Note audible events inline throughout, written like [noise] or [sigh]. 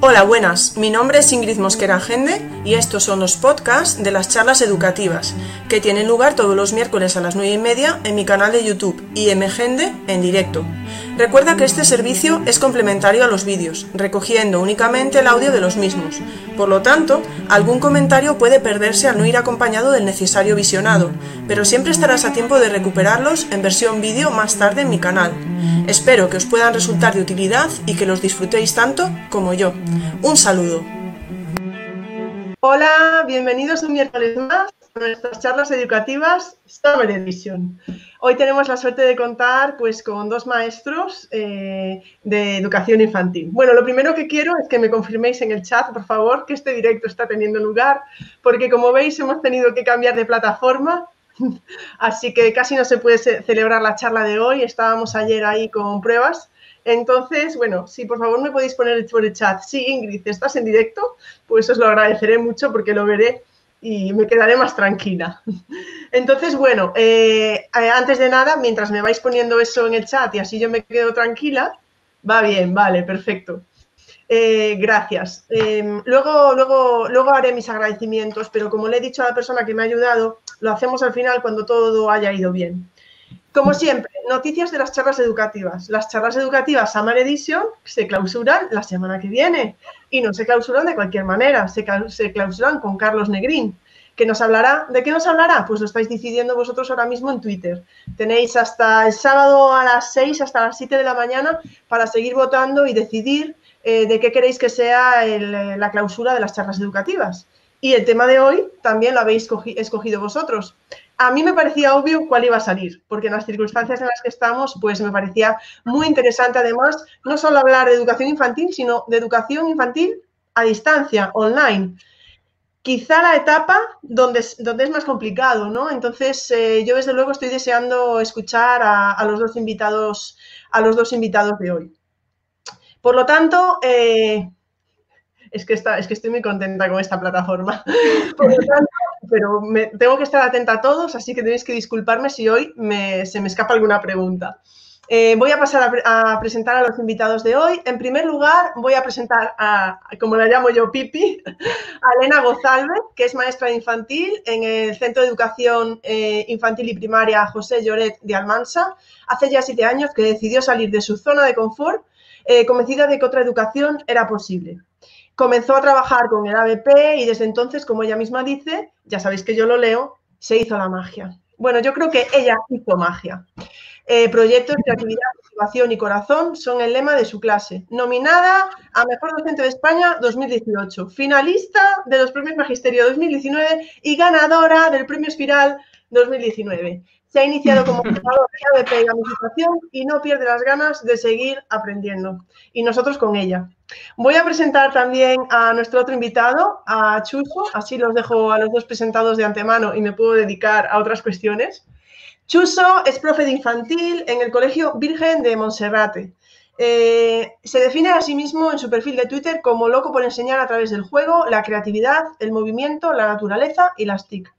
Hola, buenas. Mi nombre es Ingrid Mosquera Gende y estos son los podcasts de las charlas educativas que tienen lugar todos los miércoles a las 9 y media en mi canal de YouTube IMGende en directo. Recuerda que este servicio es complementario a los vídeos, recogiendo únicamente el audio de los mismos. Por lo tanto, algún comentario puede perderse al no ir acompañado del necesario visionado, pero siempre estarás a tiempo de recuperarlos en versión vídeo más tarde en mi canal. Espero que os puedan resultar de utilidad y que los disfrutéis tanto como yo. Un saludo. Hola, bienvenidos un miércoles más nuestras charlas educativas Summer Edition. Hoy tenemos la suerte de contar pues, con dos maestros eh, de educación infantil. Bueno, lo primero que quiero es que me confirméis en el chat, por favor, que este directo está teniendo lugar, porque como veis hemos tenido que cambiar de plataforma, [laughs] así que casi no se puede celebrar la charla de hoy. Estábamos ayer ahí con pruebas. Entonces, bueno, si por favor me podéis poner por el chat, sí, Ingrid, ¿estás en directo? Pues os lo agradeceré mucho porque lo veré y me quedaré más tranquila. Entonces, bueno, eh, eh, antes de nada, mientras me vais poniendo eso en el chat y así yo me quedo tranquila, va bien, vale, perfecto. Eh, gracias. Em, luego, luego, luego haré mis agradecimientos, pero como le he dicho a la persona que me ha ayudado, lo hacemos al final cuando todo haya ido bien. Como siempre, noticias de las charlas educativas. Las charlas educativas Summer Edition se clausuran la semana que viene y no se clausuran de cualquier manera, se, clausuran con Carlos Negrín, que nos hablará. ¿De qué nos hablará? Pues lo estáis decidiendo vosotros ahora mismo en Twitter. Tenéis hasta el sábado a las 6, hasta las 7 de la mañana para seguir votando y decidir eh, de qué queréis que sea la clausura de las charlas educativas. Y el tema de hoy también lo habéis escogido vosotros a mí me parecía obvio cuál iba a salir, porque en las circunstancias en las que estamos, pues me parecía muy interesante además no solo hablar de educación infantil, sino de educación infantil a distancia, online. Quizá la etapa donde, donde es más complicado, ¿no? Entonces, eh, yo desde luego estoy deseando escuchar a, los dos invitados, a los dos invitados de hoy. Por lo tanto, eh, es que, está, es que estoy muy contenta con esta plataforma. [laughs] pero me, tengo que estar atenta a todos, así que tenéis que disculparme si hoy se me escapa alguna pregunta. Eh, voy a pasar a, presentar a los invitados de hoy. En primer lugar, voy a presentar a, como la llamo yo, Pipi, [laughs] a Elena Gozalvez, que es maestra infantil en el Centro de Educación eh, Infantil y Primaria José Lloret de Almansa. Hace ya siete años que decidió salir de su zona de confort, eh, convencida de que otra educación era posible comenzó a trabajar con el ABP y desde entonces, como ella misma dice, ya sabéis que yo lo leo, se hizo la magia. Bueno, yo creo que ella hizo magia. Eh, proyectos, creatividad, motivación y corazón son el lema de su clase. Nominada a Mejor Docente de España 2018, finalista de los Premios Magisterio 2019 y ganadora del Premio Espiral 2019. Se ha iniciado como jugador de ABP y y no pierde las ganas de seguir aprendiendo. Y nosotros con ella. Voy a presentar también a nuestro otro invitado, a Chuso, así los dejo a los dos presentados de antemano y me puedo dedicar a otras cuestiones. Chuso es profe de infantil en el Colegio Virgen de Monserrate. Eh, se define a sí mismo en su perfil de Twitter como loco por enseñar a través del juego, la creatividad, el movimiento, la naturaleza y las TIC.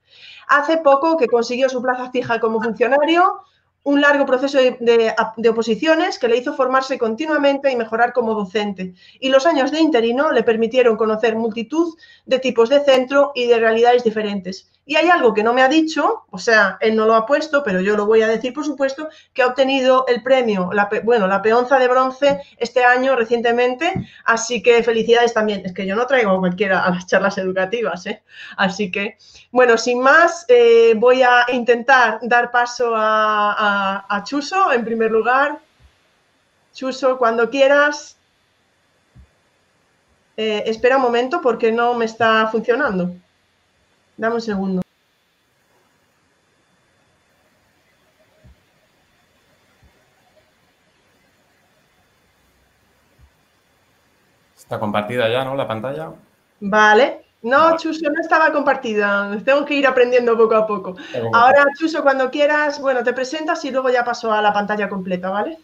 Hace poco que consiguió su plaza fija como funcionario, un largo proceso de, oposiciones que le hizo formarse continuamente y mejorar como docente. Y los años de interino le permitieron conocer multitud de tipos de centro y de realidades diferentes. Y hay algo que no me ha dicho, o sea, él no lo ha puesto, pero yo lo voy a decir, por supuesto, que ha obtenido el premio, la, bueno, la peonza de bronce este año recientemente, así que felicidades también. Es que yo no traigo a cualquiera a las charlas educativas, ¿eh? Así que, bueno, sin más, eh, voy a intentar dar paso a, Chuso en primer lugar. Chuso, cuando quieras. Eh, espera un momento porque no me está funcionando. Dame un segundo. Está compartida ya, ¿no? La pantalla. Vale. No, Chuso, no estaba compartida. Tengo que ir aprendiendo poco a poco. Ahora, Chuso, cuando quieras, bueno, te presentas y luego ya paso a la pantalla completa, ¿vale?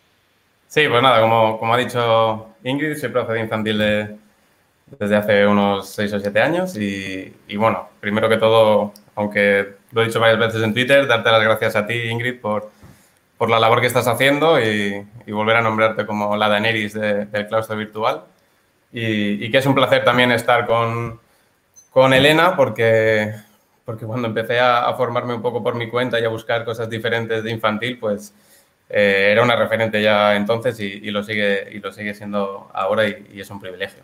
Sí, pues nada, como, como ha dicho Ingrid, soy profe de infantil de, desde hace unos 6 o 7 años y, bueno, primero que todo, aunque lo he dicho varias veces en Twitter, darte las gracias a ti, Ingrid, por, por la labor que estás haciendo y, volver a nombrarte como la Daenerys del claustro virtual. y, que es un placer también estar con, con Elena porque, porque cuando empecé a, formarme un poco por mi cuenta y a buscar cosas diferentes de infantil, pues eh, era una referente ya entonces y, lo, sigue, y lo sigue siendo ahora y, es un privilegio.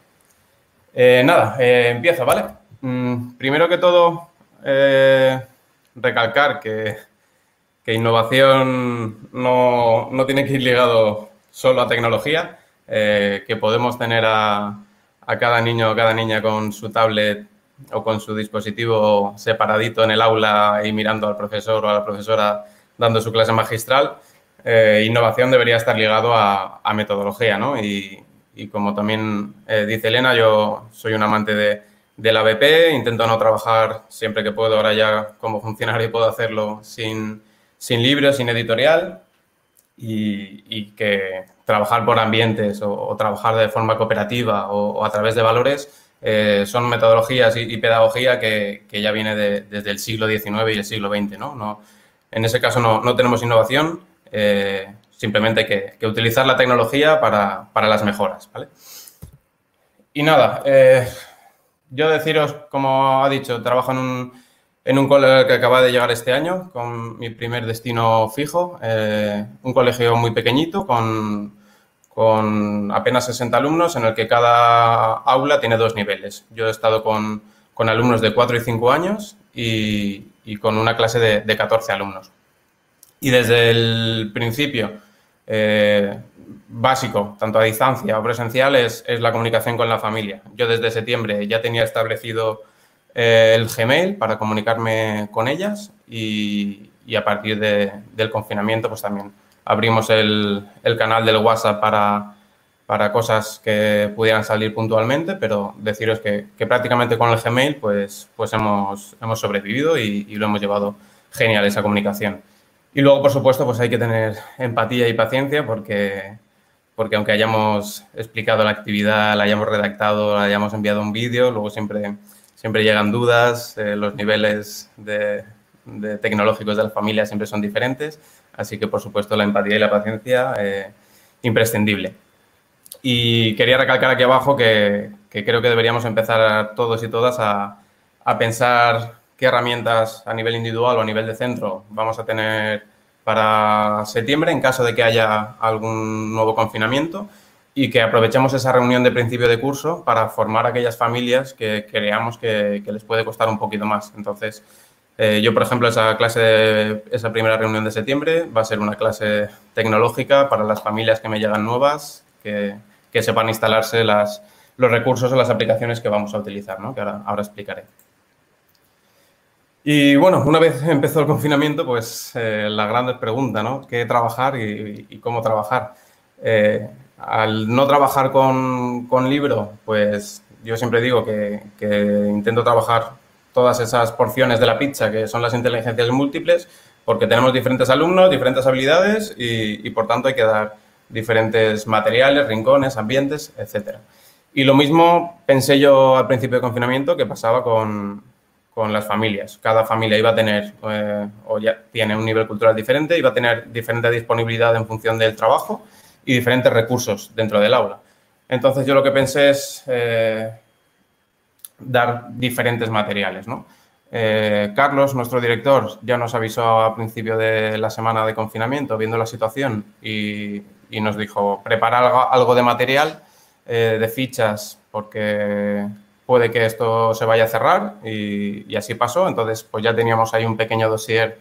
Eh, nada, eh, empiezo, ¿vale? Mm, primero que todo, recalcar que, que innovación no, no, tiene que ir ligado solo a tecnología, que podemos tener a, a cada niño o cada niña con su tablet o con su dispositivo separadito en el aula y mirando al profesor o a la profesora dando su clase magistral eh, innovación debería estar ligado a, metodología, ¿no? Y, como también eh, dice Elena, yo soy un amante de, la BP, intento no trabajar siempre que puedo, ahora ya como funcionario puedo hacerlo sin, sin libros, sin editorial, y, que trabajar por ambientes o, trabajar de forma cooperativa o, a través de valores eh, son metodologías y, pedagogía que, ya viene desde el siglo XIX y el siglo XX, ¿no? no en ese caso no, no tenemos innovación, eh, simplemente que, utilizar la tecnología para, las mejoras, ¿vale? Y nada, eh, yo deciros, como ha dicho, trabajo en un, en un colegio que acaba de llegar este año, con mi primer destino fijo, eh, un colegio muy pequeñito, con, con, apenas 60 alumnos, en el que cada aula tiene dos niveles. Yo he estado con, alumnos de 4 y 5 años y, con una clase de, de 14 alumnos. Y desde el principio, eh, básico, tanto a distancia o presencial, es, la comunicación con la familia. Yo desde septiembre ya tenía establecido eh, el Gmail para comunicarme con ellas y, a partir del confinamiento pues también abrimos el, canal del WhatsApp para, para, cosas que pudieran salir puntualmente, pero deciros que, prácticamente con el Gmail pues, pues hemos, hemos sobrevivido y, y lo hemos llevado genial esa comunicación. Y luego, por supuesto, pues hay que tener empatía y paciencia porque, porque aunque hayamos explicado la actividad, la hayamos redactado, la hayamos enviado un vídeo, luego siempre, siempre llegan dudas, eh, los niveles de, tecnológicos de la familia siempre son diferentes, así que, por supuesto, la empatía y la paciencia eh, imprescindible. Y quería recalcar aquí abajo que, que, creo que deberíamos empezar todos y todas a, a pensar qué herramientas a nivel individual o a nivel de centro vamos a tener para septiembre en caso de que haya algún nuevo confinamiento y que aprovechemos esa reunión de principio de curso para formar a aquellas familias que creamos que, les puede costar un poquito más. Entonces, eh, yo, por ejemplo, esa clase, esa primera reunión de septiembre va a ser una clase tecnológica para las familias que me llegan nuevas, que, sepan instalarse las, los recursos o las aplicaciones que vamos a utilizar, ¿no? que ahora explicaré. Y bueno, una vez empezó el confinamiento, pues eh, la gran pregunta, ¿no? ¿Qué trabajar y, cómo trabajar? Eh, al no trabajar con, con, libro, pues yo siempre digo que, intento trabajar todas esas porciones de la pizza que son las inteligencias múltiples, porque tenemos diferentes alumnos, diferentes habilidades y, y por tanto hay que dar diferentes materiales, rincones, ambientes, etc. Y lo mismo pensé yo al principio de confinamiento que pasaba con, con las familias. Cada familia iba a tener, eh, o ya tiene un nivel cultural diferente, iba a tener diferente disponibilidad en función del trabajo y diferentes recursos dentro del aula. Entonces yo lo que pensé es eh, dar diferentes materiales. ¿no? Eh, Carlos, nuestro director, ya nos avisó a principio de la semana de confinamiento, viendo la situación, y, nos dijo, preparar algo de material, de fichas, porque puede que esto se vaya a cerrar y, así pasó. Entonces, pues ya teníamos ahí un pequeño dossier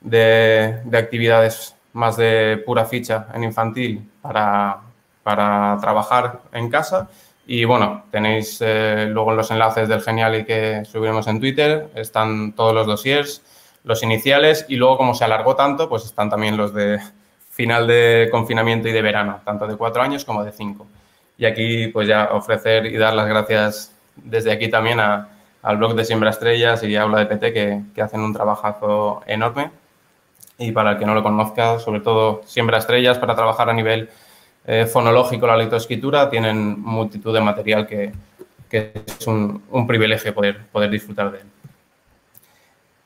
de, actividades más de pura ficha en infantil para, para trabajar en casa. Y bueno, tenéis eh, luego los enlaces del Genial y que subiremos en Twitter, están todos los dossiers, los iniciales y luego como se alargó tanto, pues están también los de final de confinamiento y de verano, tanto de cuatro años como de cinco. Y aquí pues ya ofrecer y dar las gracias desde aquí también al blog de Siembra Estrellas y Aula de PT que, hacen un trabajazo enorme. Y para el que no lo conozca, sobre todo Siembra Estrellas para trabajar a nivel eh, fonológico la lectoescritura, tienen multitud de material que, es un, privilegio poder, poder disfrutar de él.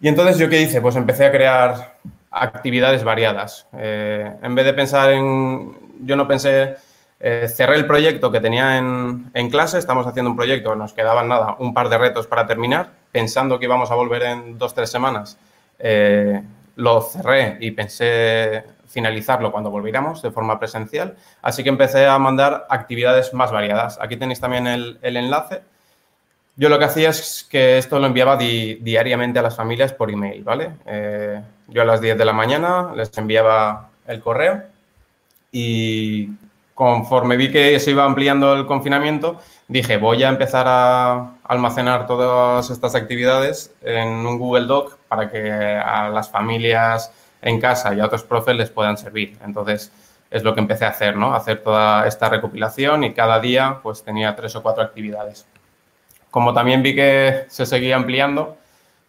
Y entonces, ¿yo qué hice? Pues empecé a crear actividades variadas. Eh, en vez de pensar en... Yo no pensé Eh, cerré el proyecto que tenía en, clase, estamos haciendo un proyecto, nos quedaban nada, un par de retos para terminar, pensando que íbamos a volver en dos, tres semanas, eh, lo cerré y pensé finalizarlo cuando volviéramos de forma presencial, así que empecé a mandar actividades más variadas. Aquí tenéis también el, enlace. Yo lo que hacía es que esto lo enviaba diariamente a las familias por email, ¿vale? Eh, yo a las 10 de la mañana les enviaba el correo y conforme vi que se iba ampliando el confinamiento, dije, voy a empezar a almacenar todas estas actividades en un Google Doc para que a las familias en casa y a otros profes les puedan servir. Entonces, es lo que empecé a hacer, ¿no? Hacer toda esta recopilación y cada día pues tenía tres o cuatro actividades. Como también vi que se seguía ampliando,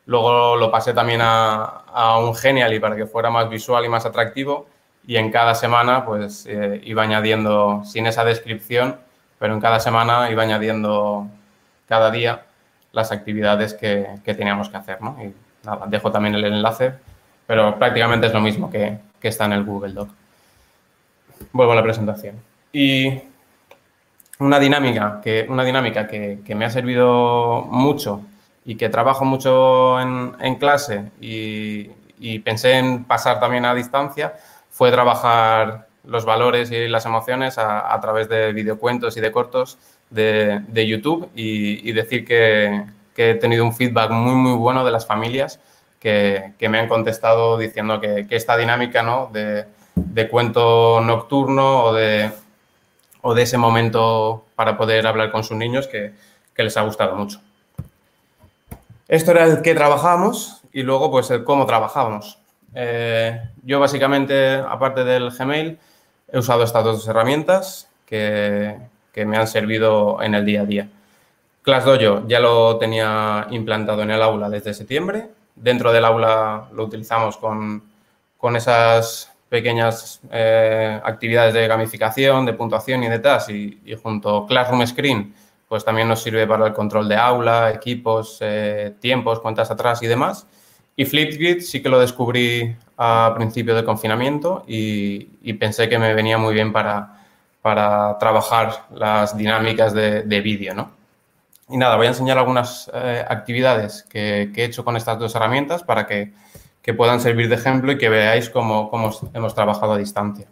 luego lo pasé también a, a un Genially para que fuera más visual y más atractivo y en cada semana pues eh, iba añadiendo, sin esa descripción, pero en cada semana iba añadiendo cada día las actividades que, teníamos que hacer, ¿no? Y nada, dejo también el enlace, pero prácticamente es lo mismo que, está en el Google Doc. Vuelvo a la presentación. Y una dinámica que, una dinámica que, me ha servido mucho y que trabajo mucho en, clase y, y pensé en pasar también a distancia fue trabajar los valores y las emociones a, través de videocuentos y de cortos de, YouTube y, decir que, he tenido un feedback muy, muy bueno de las familias que, me han contestado diciendo que, esta dinámica ¿no? de, cuento nocturno o de, o de ese momento para poder hablar con sus niños que, les ha gustado mucho. Esto era el que trabajábamos y luego pues el cómo trabajábamos. Eh, yo básicamente, aparte del Gmail, he usado estas dos herramientas que, me han servido en el día a día. ClassDojo ya lo tenía implantado en el aula desde septiembre. Dentro del aula lo utilizamos con, esas pequeñas eh, actividades de gamificación, de puntuación y de tasks y, junto Classroom Screen, pues también nos sirve para el control de aula, equipos, eh, tiempos, cuentas atrás y demás. Y Flipgrid sí que lo descubrí a principio de confinamiento y, pensé que me venía muy bien para, para trabajar las dinámicas de, vídeo, ¿no? Y nada, voy a enseñar algunas eh, actividades que, he hecho con estas dos herramientas para que, puedan servir de ejemplo y que veáis cómo, cómo hemos trabajado a distancia.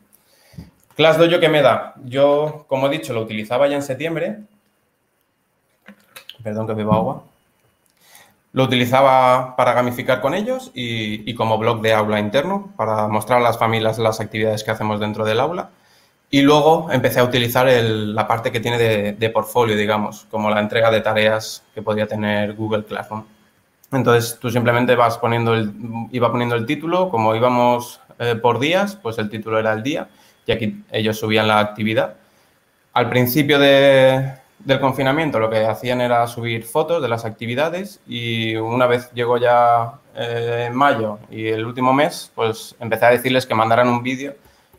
ClassDojo, ¿qué me da? Yo, como he dicho, lo utilizaba ya en septiembre. Perdón que bebo agua. Lo utilizaba para gamificar con ellos y, como blog de aula interno para mostrar a las familias las actividades que hacemos dentro del aula. Y luego empecé a utilizar la parte que tiene de, portfolio, digamos, como la entrega de tareas que podía tener Google Classroom. Entonces tú simplemente vas poniendo el, iba poniendo el título, como íbamos eh, por días, pues el título era el día y aquí ellos subían la actividad. Al principio de, del confinamiento lo que hacían era subir fotos de las actividades y una vez llegó ya eh, en mayo y el último mes, pues empecé a decirles que mandaran un vídeo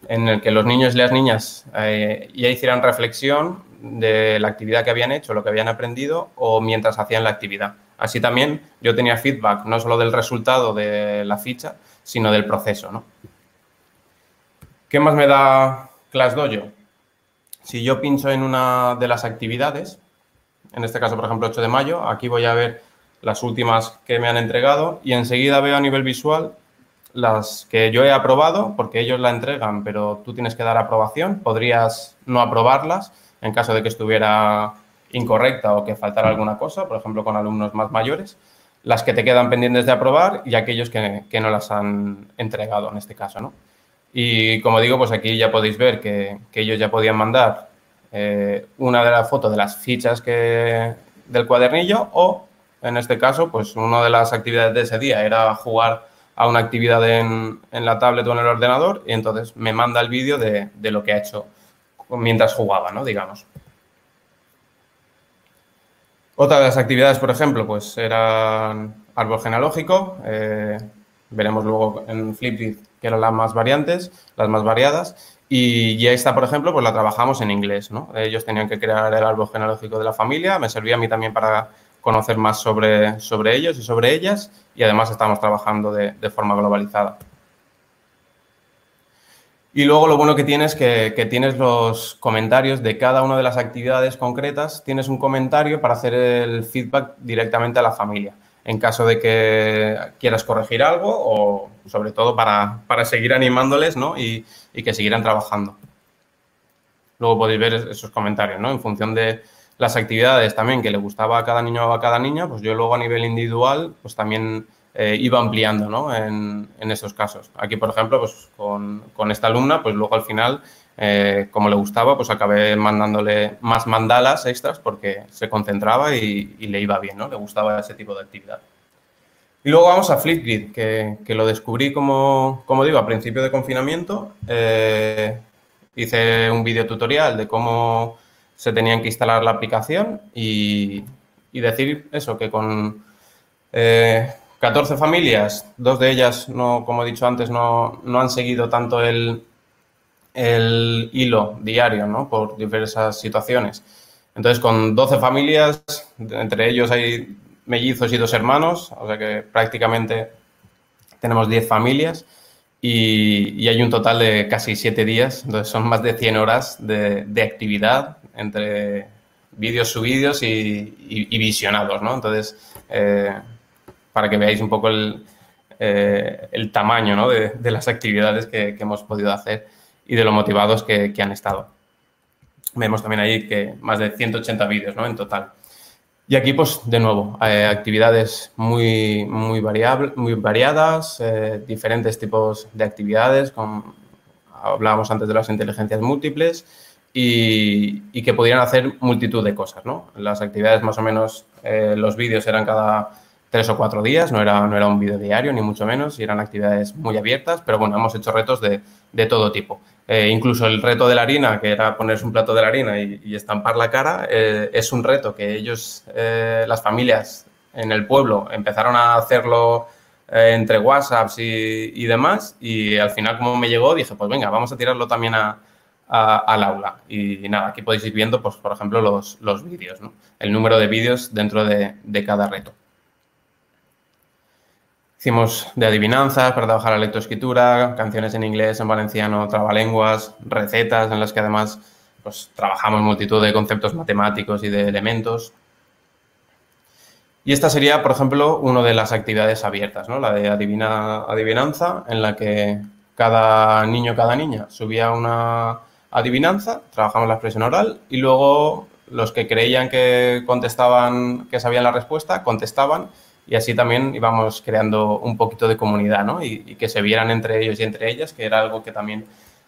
en el que los niños y las niñas eh, ya hicieran reflexión de la actividad que habían hecho, lo que habían aprendido o mientras hacían la actividad. Así también yo tenía feedback no solo del resultado de la ficha, sino del proceso. ¿no? ¿Qué más me da ClassDojo? Si yo pincho en una de las actividades, en este caso, por ejemplo, 8 de mayo, aquí voy a ver las últimas que me han entregado y enseguida veo a nivel visual las que yo he aprobado, porque ellos la entregan, pero tú tienes que dar aprobación. Podrías no aprobarlas en caso de que estuviera incorrecta o que faltara alguna cosa, por ejemplo, con alumnos más mayores. Las que te quedan pendientes de aprobar y aquellos que, que no las han entregado en este caso, ¿no? Y como digo, pues aquí ya podéis ver que, ellos ya podían mandar eh, una de las fotos de las fichas que, del cuadernillo o, en este caso, pues una de las actividades de ese día era jugar a una actividad en, la tablet o en el ordenador y entonces me manda el vídeo de, lo que ha hecho mientras jugaba, ¿no? Digamos. Otra de las actividades, por ejemplo, pues eran árbol genealógico. Eh, veremos luego en Flipgrid que eran las más variantes, las más variadas. Y, ya esta, por ejemplo, pues la trabajamos en inglés, ¿no? Ellos tenían que crear el árbol genealógico de la familia, me servía a mí también para conocer más sobre, sobre ellos y sobre ellas y además estamos trabajando de, forma globalizada. Y luego lo bueno que tienes es que, tienes los comentarios de cada una de las actividades concretas, tienes un comentario para hacer el feedback directamente a la familia, en caso de que quieras corregir algo o sobre todo para, seguir animándoles ¿no? y, que siguieran trabajando. Luego podéis ver esos comentarios, ¿no? En función de las actividades también que le gustaba a cada niño o a cada niña, pues yo luego a nivel individual, pues también eh, iba ampliando ¿no? en, en, esos casos. Aquí, por ejemplo, pues con, con esta alumna, pues luego al final, eh, como le gustaba, pues acabé mandándole más mandalas extras porque se concentraba y, le iba bien, ¿no? Le gustaba ese tipo de actividad. Y luego vamos a Flipgrid, que, que lo descubrí, como, como, digo, a principio de confinamiento. Eh, hice un video tutorial de cómo se tenían que instalar la aplicación y, y decir eso, que con 14 familias, dos de ellas, no, como he dicho antes, no, no han seguido tanto el, el hilo diario, ¿no? Por diversas situaciones. Entonces, con 12 familias, entre ellos hay mellizos y dos hermanos, o sea que prácticamente tenemos 10 familias y, hay un total de casi 7 días, entonces son más de 100 horas de, actividad entre vídeos subidos y, visionados, ¿no? Entonces, eh, para que veáis un poco el, eh, tamaño ¿no? de, las actividades que, hemos podido hacer y de lo motivados que, han estado. Vemos también ahí que más de 180 vídeos ¿no? en total. Y aquí, pues, de nuevo, eh, actividades muy, muy, variable, muy variadas, eh, diferentes tipos de actividades, hablábamos antes de las inteligencias múltiples, y, y, que pudieran hacer multitud de cosas, ¿no? Las actividades más o menos, eh, los vídeos eran cada tres o cuatro días, no era, no era un vídeo diario, ni mucho menos, y eran actividades muy abiertas, pero bueno, hemos hecho retos de, de todo tipo. Eh, incluso el reto de la harina, que era ponerse un plato de la harina y, estampar la cara, eh, es un reto que ellos, eh, las familias en el pueblo, empezaron a hacerlo entre WhatsApps y, demás, y al final como me llegó, dije, pues venga, vamos a tirarlo también a, al aula. Y nada, aquí podéis ir viendo, pues, por ejemplo, los, los vídeos, el número de vídeos dentro de, de cada reto. Hicimos de adivinanzas para trabajar la lectoescritura, canciones en inglés, en valenciano, trabalenguas, recetas en las que además pues, trabajamos multitud de conceptos matemáticos y de elementos. Y esta sería, por ejemplo, una de las actividades abiertas, ¿no? la de adivina, adivinanza, en la que cada niño, cada niña subía una adivinanza, trabajamos la expresión oral y luego los que creían que contestaban, que sabían la respuesta, contestaban y así también íbamos creando un poquito de comunidad, ¿no? Y, y, que se vieran entre ellos y entre ellas, que era algo que también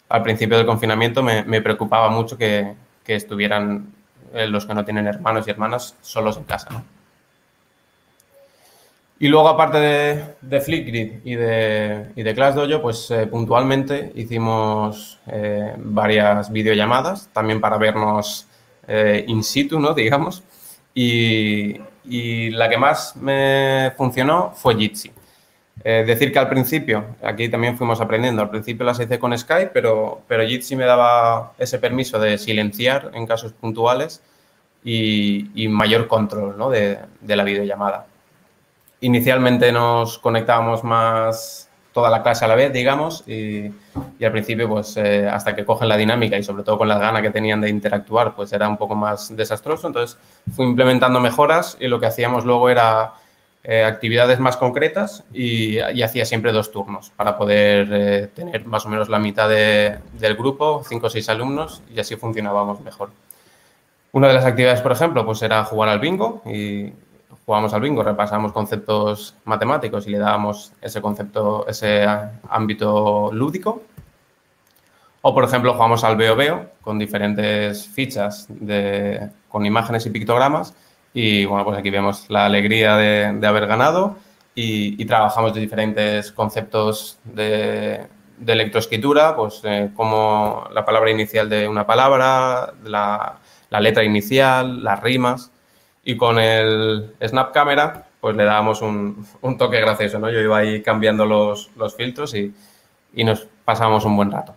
al principio del confinamiento me, me preocupaba mucho que, que estuvieran eh, los que no tienen hermanos y hermanas solos en casa, ¿no? Y luego, aparte de, de Flipgrid y de, y de ClassDojo, pues eh, puntualmente hicimos eh, varias videollamadas, también para vernos eh, in situ, ¿no? Digamos. Y, y la que más me funcionó fue Jitsi. Eh, decir que al principio, aquí también fuimos aprendiendo, al principio las hice con Skype, pero, pero Jitsi me daba ese permiso de silenciar en casos puntuales y, y mayor control ¿no? de, de, la videollamada. Inicialmente nos conectábamos más toda la clase a la vez, digamos, y, y al principio, pues eh, hasta que cogen la dinámica y sobre todo con las ganas que tenían de interactuar, pues era un poco más desastroso. Entonces fui implementando mejoras y lo que hacíamos luego era eh, actividades más concretas y, hacía siempre dos turnos para poder eh, tener más o menos la mitad de, del grupo, cinco o seis alumnos, y así funcionábamos mejor. Una de las actividades, por ejemplo, pues era jugar al bingo y jugábamos al bingo, repasamos conceptos matemáticos y le dábamos ese concepto, ese ámbito lúdico. O, por ejemplo, jugamos al veo veo con diferentes fichas de, con imágenes y pictogramas. Y bueno, pues aquí vemos la alegría de, haber ganado y, trabajamos de diferentes conceptos de, de lectoescritura, pues eh, como la palabra inicial de una palabra, la, la letra inicial, las rimas y con el Snap Camera pues le dábamos un, un, toque gracioso, ¿no? Yo iba ahí cambiando los, los filtros y, y, nos pasábamos un buen rato.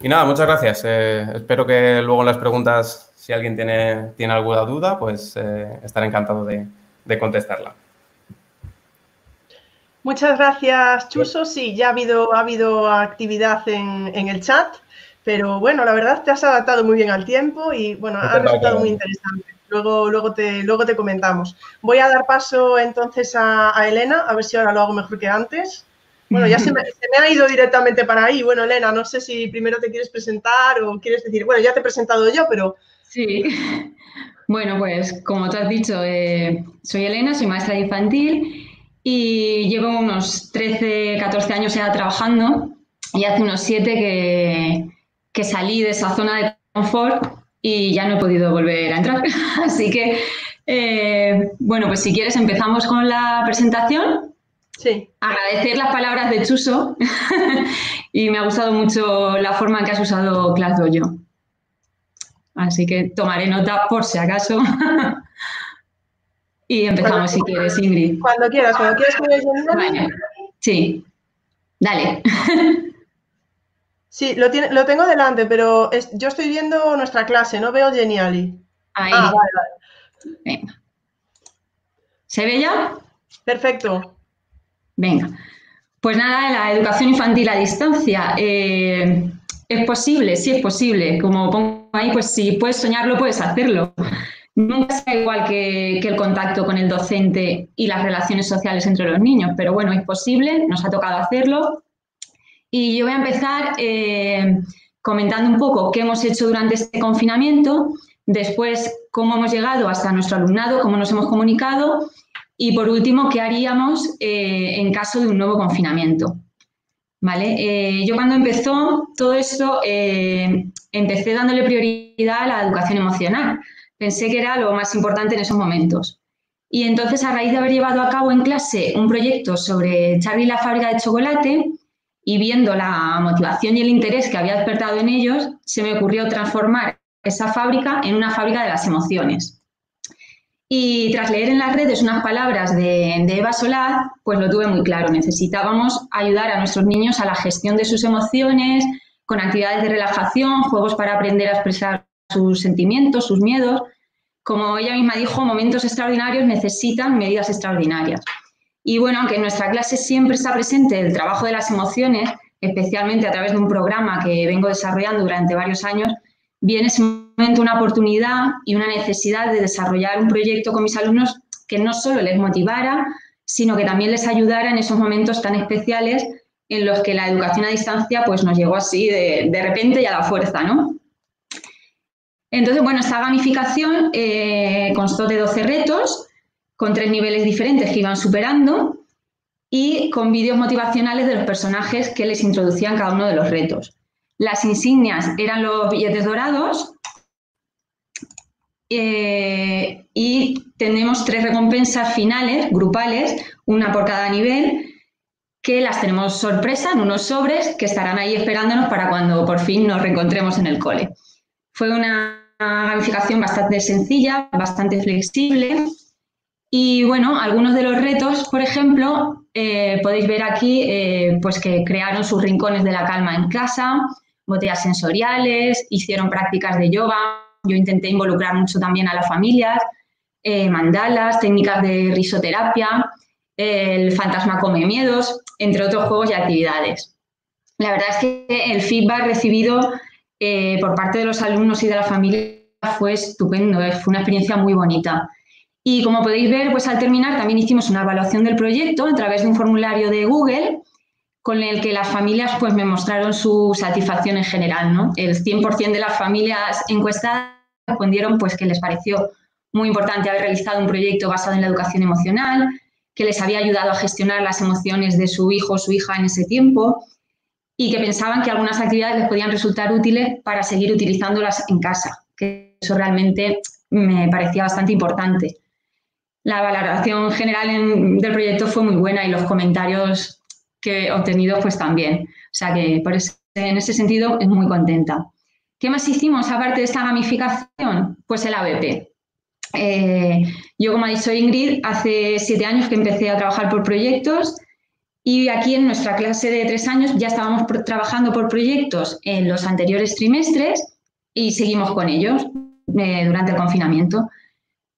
Y nada, muchas gracias. Eh, espero que luego en las preguntas, si alguien tiene, tiene alguna duda, pues eh, estaré encantado de, de contestarla. Muchas gracias, Chuso. Sí, ya ha habido, ha habido actividad en, en el chat, pero bueno, la verdad te has adaptado muy bien al tiempo y bueno, ha resultado muy interesante. Luego, luego, te, luego te comentamos. Voy a dar paso entonces a, Elena, a ver si ahora lo hago mejor que antes. Bueno, ya se me, ha ido directamente para ahí. Bueno, Elena, no sé si primero te quieres presentar o quieres decir, bueno, ya te he presentado yo, pero... Sí, [laughs] bueno, pues como tú has dicho, eh, soy Elena, soy maestra infantil y llevo unos 13, 14 años ya trabajando y hace unos 7 que, que salí de esa zona de confort y ya no he podido volver a entrar. [laughs] Así que, eh, bueno, pues si quieres empezamos con la presentación. Sí. Agradecer las palabras de Chuso [laughs] y me ha gustado mucho la forma en que has usado Class yo. Así que tomaré nota por si acaso. [laughs] y empezamos si quieres, Ingrid. Cuando quieras, cuando quieras que Sí, dale. Sí, lo, tiene, lo tengo delante, pero yo estoy viendo nuestra clase, no veo Geniali. Ahí. Ah, vale, vale. Venga. ¿Se ve ya? Perfecto. Venga. Pues nada, la educación infantil a distancia. Eh, es posible, sí es posible. Como pongo ahí, pues si puedes soñarlo, puedes hacerlo. Nunca será igual que, que, el contacto con el docente y las relaciones sociales entre los niños, pero bueno, es posible, nos ha tocado hacerlo y yo voy a empezar eh, comentando un poco qué hemos hecho durante este confinamiento, después cómo hemos llegado hasta nuestro alumnado, cómo nos hemos comunicado y por último qué haríamos eh, en caso de un nuevo confinamiento. ¿Vale? Eh, yo cuando empezó todo esto, empecé dándole prioridad a la educación emocional. Pensé que era lo más importante en esos momentos. Y entonces, a raíz de haber llevado a cabo en clase un proyecto sobre Charlie y la fábrica de chocolate, y viendo la motivación y el interés que había despertado en ellos, se me ocurrió transformar esa fábrica en una fábrica de las emociones. Y tras leer en las redes unas palabras de, Eva Solaz, pues lo tuve muy claro. Necesitábamos ayudar a nuestros niños a la gestión de sus emociones, con actividades de relajación, juegos para aprender a expresar sus sentimientos, sus miedos. Como ella misma dijo, momentos extraordinarios necesitan medidas extraordinarias. Y bueno, aunque en nuestra clase siempre está presente el trabajo de las emociones, especialmente a través de un programa que vengo desarrollando durante varios años, viene ese momento una oportunidad y una necesidad de desarrollar un proyecto con mis alumnos que no solo les motivara, sino que también les ayudara en esos momentos tan especiales en los que la educación a distancia pues, nos llegó así de, de repente y a la fuerza, ¿no? Entonces, bueno, esta gamificación eh, constó de 12 retos con tres niveles diferentes que iban superando y con vídeos motivacionales de los personajes que les introducían cada uno de los retos. Las insignias eran los billetes dorados eh, y tenemos tres recompensas finales, grupales, una por cada nivel, que las tenemos sorpresa en unos sobres que estarán ahí esperándonos para cuando por fin nos reencontremos en el cole. Fue una gamificación bastante sencilla, bastante flexible y bueno, algunos de los retos, por ejemplo, eh, podéis ver aquí eh, pues que crearon sus rincones de la calma en casa, botellas sensoriales, hicieron prácticas de yoga, yo intenté involucrar mucho también a las familias, eh, mandalas, técnicas de risoterapia, el fantasma come miedos, entre otros juegos y actividades. La verdad es que el feedback recibido por parte de los alumnos y de la familia fue estupendo, fue una experiencia muy bonita. Y como podéis ver, pues al terminar también hicimos una evaluación del proyecto a través de un formulario de Google con el que las familias pues me mostraron su satisfacción en general, ¿no? El 100% de las familias encuestadas respondieron pues que les pareció muy importante haber realizado un proyecto basado en la educación emocional, que les había ayudado a gestionar las emociones de su hijo o su hija en ese tiempo y que pensaban que algunas actividades les podían resultar útiles para seguir utilizándolas en casa, que eso realmente me parecía bastante importante la valoración general del proyecto fue muy buena y los comentarios que he obtenido pues también. O sea que en ese sentido es muy contenta. ¿Qué más hicimos aparte de esta gamificación? Pues el ABP. Eh, yo, como ha dicho Ingrid, hace siete años que empecé a trabajar por proyectos y aquí en nuestra clase de tres años ya estábamos trabajando por proyectos en los anteriores trimestres y seguimos con ellos eh, durante el confinamiento.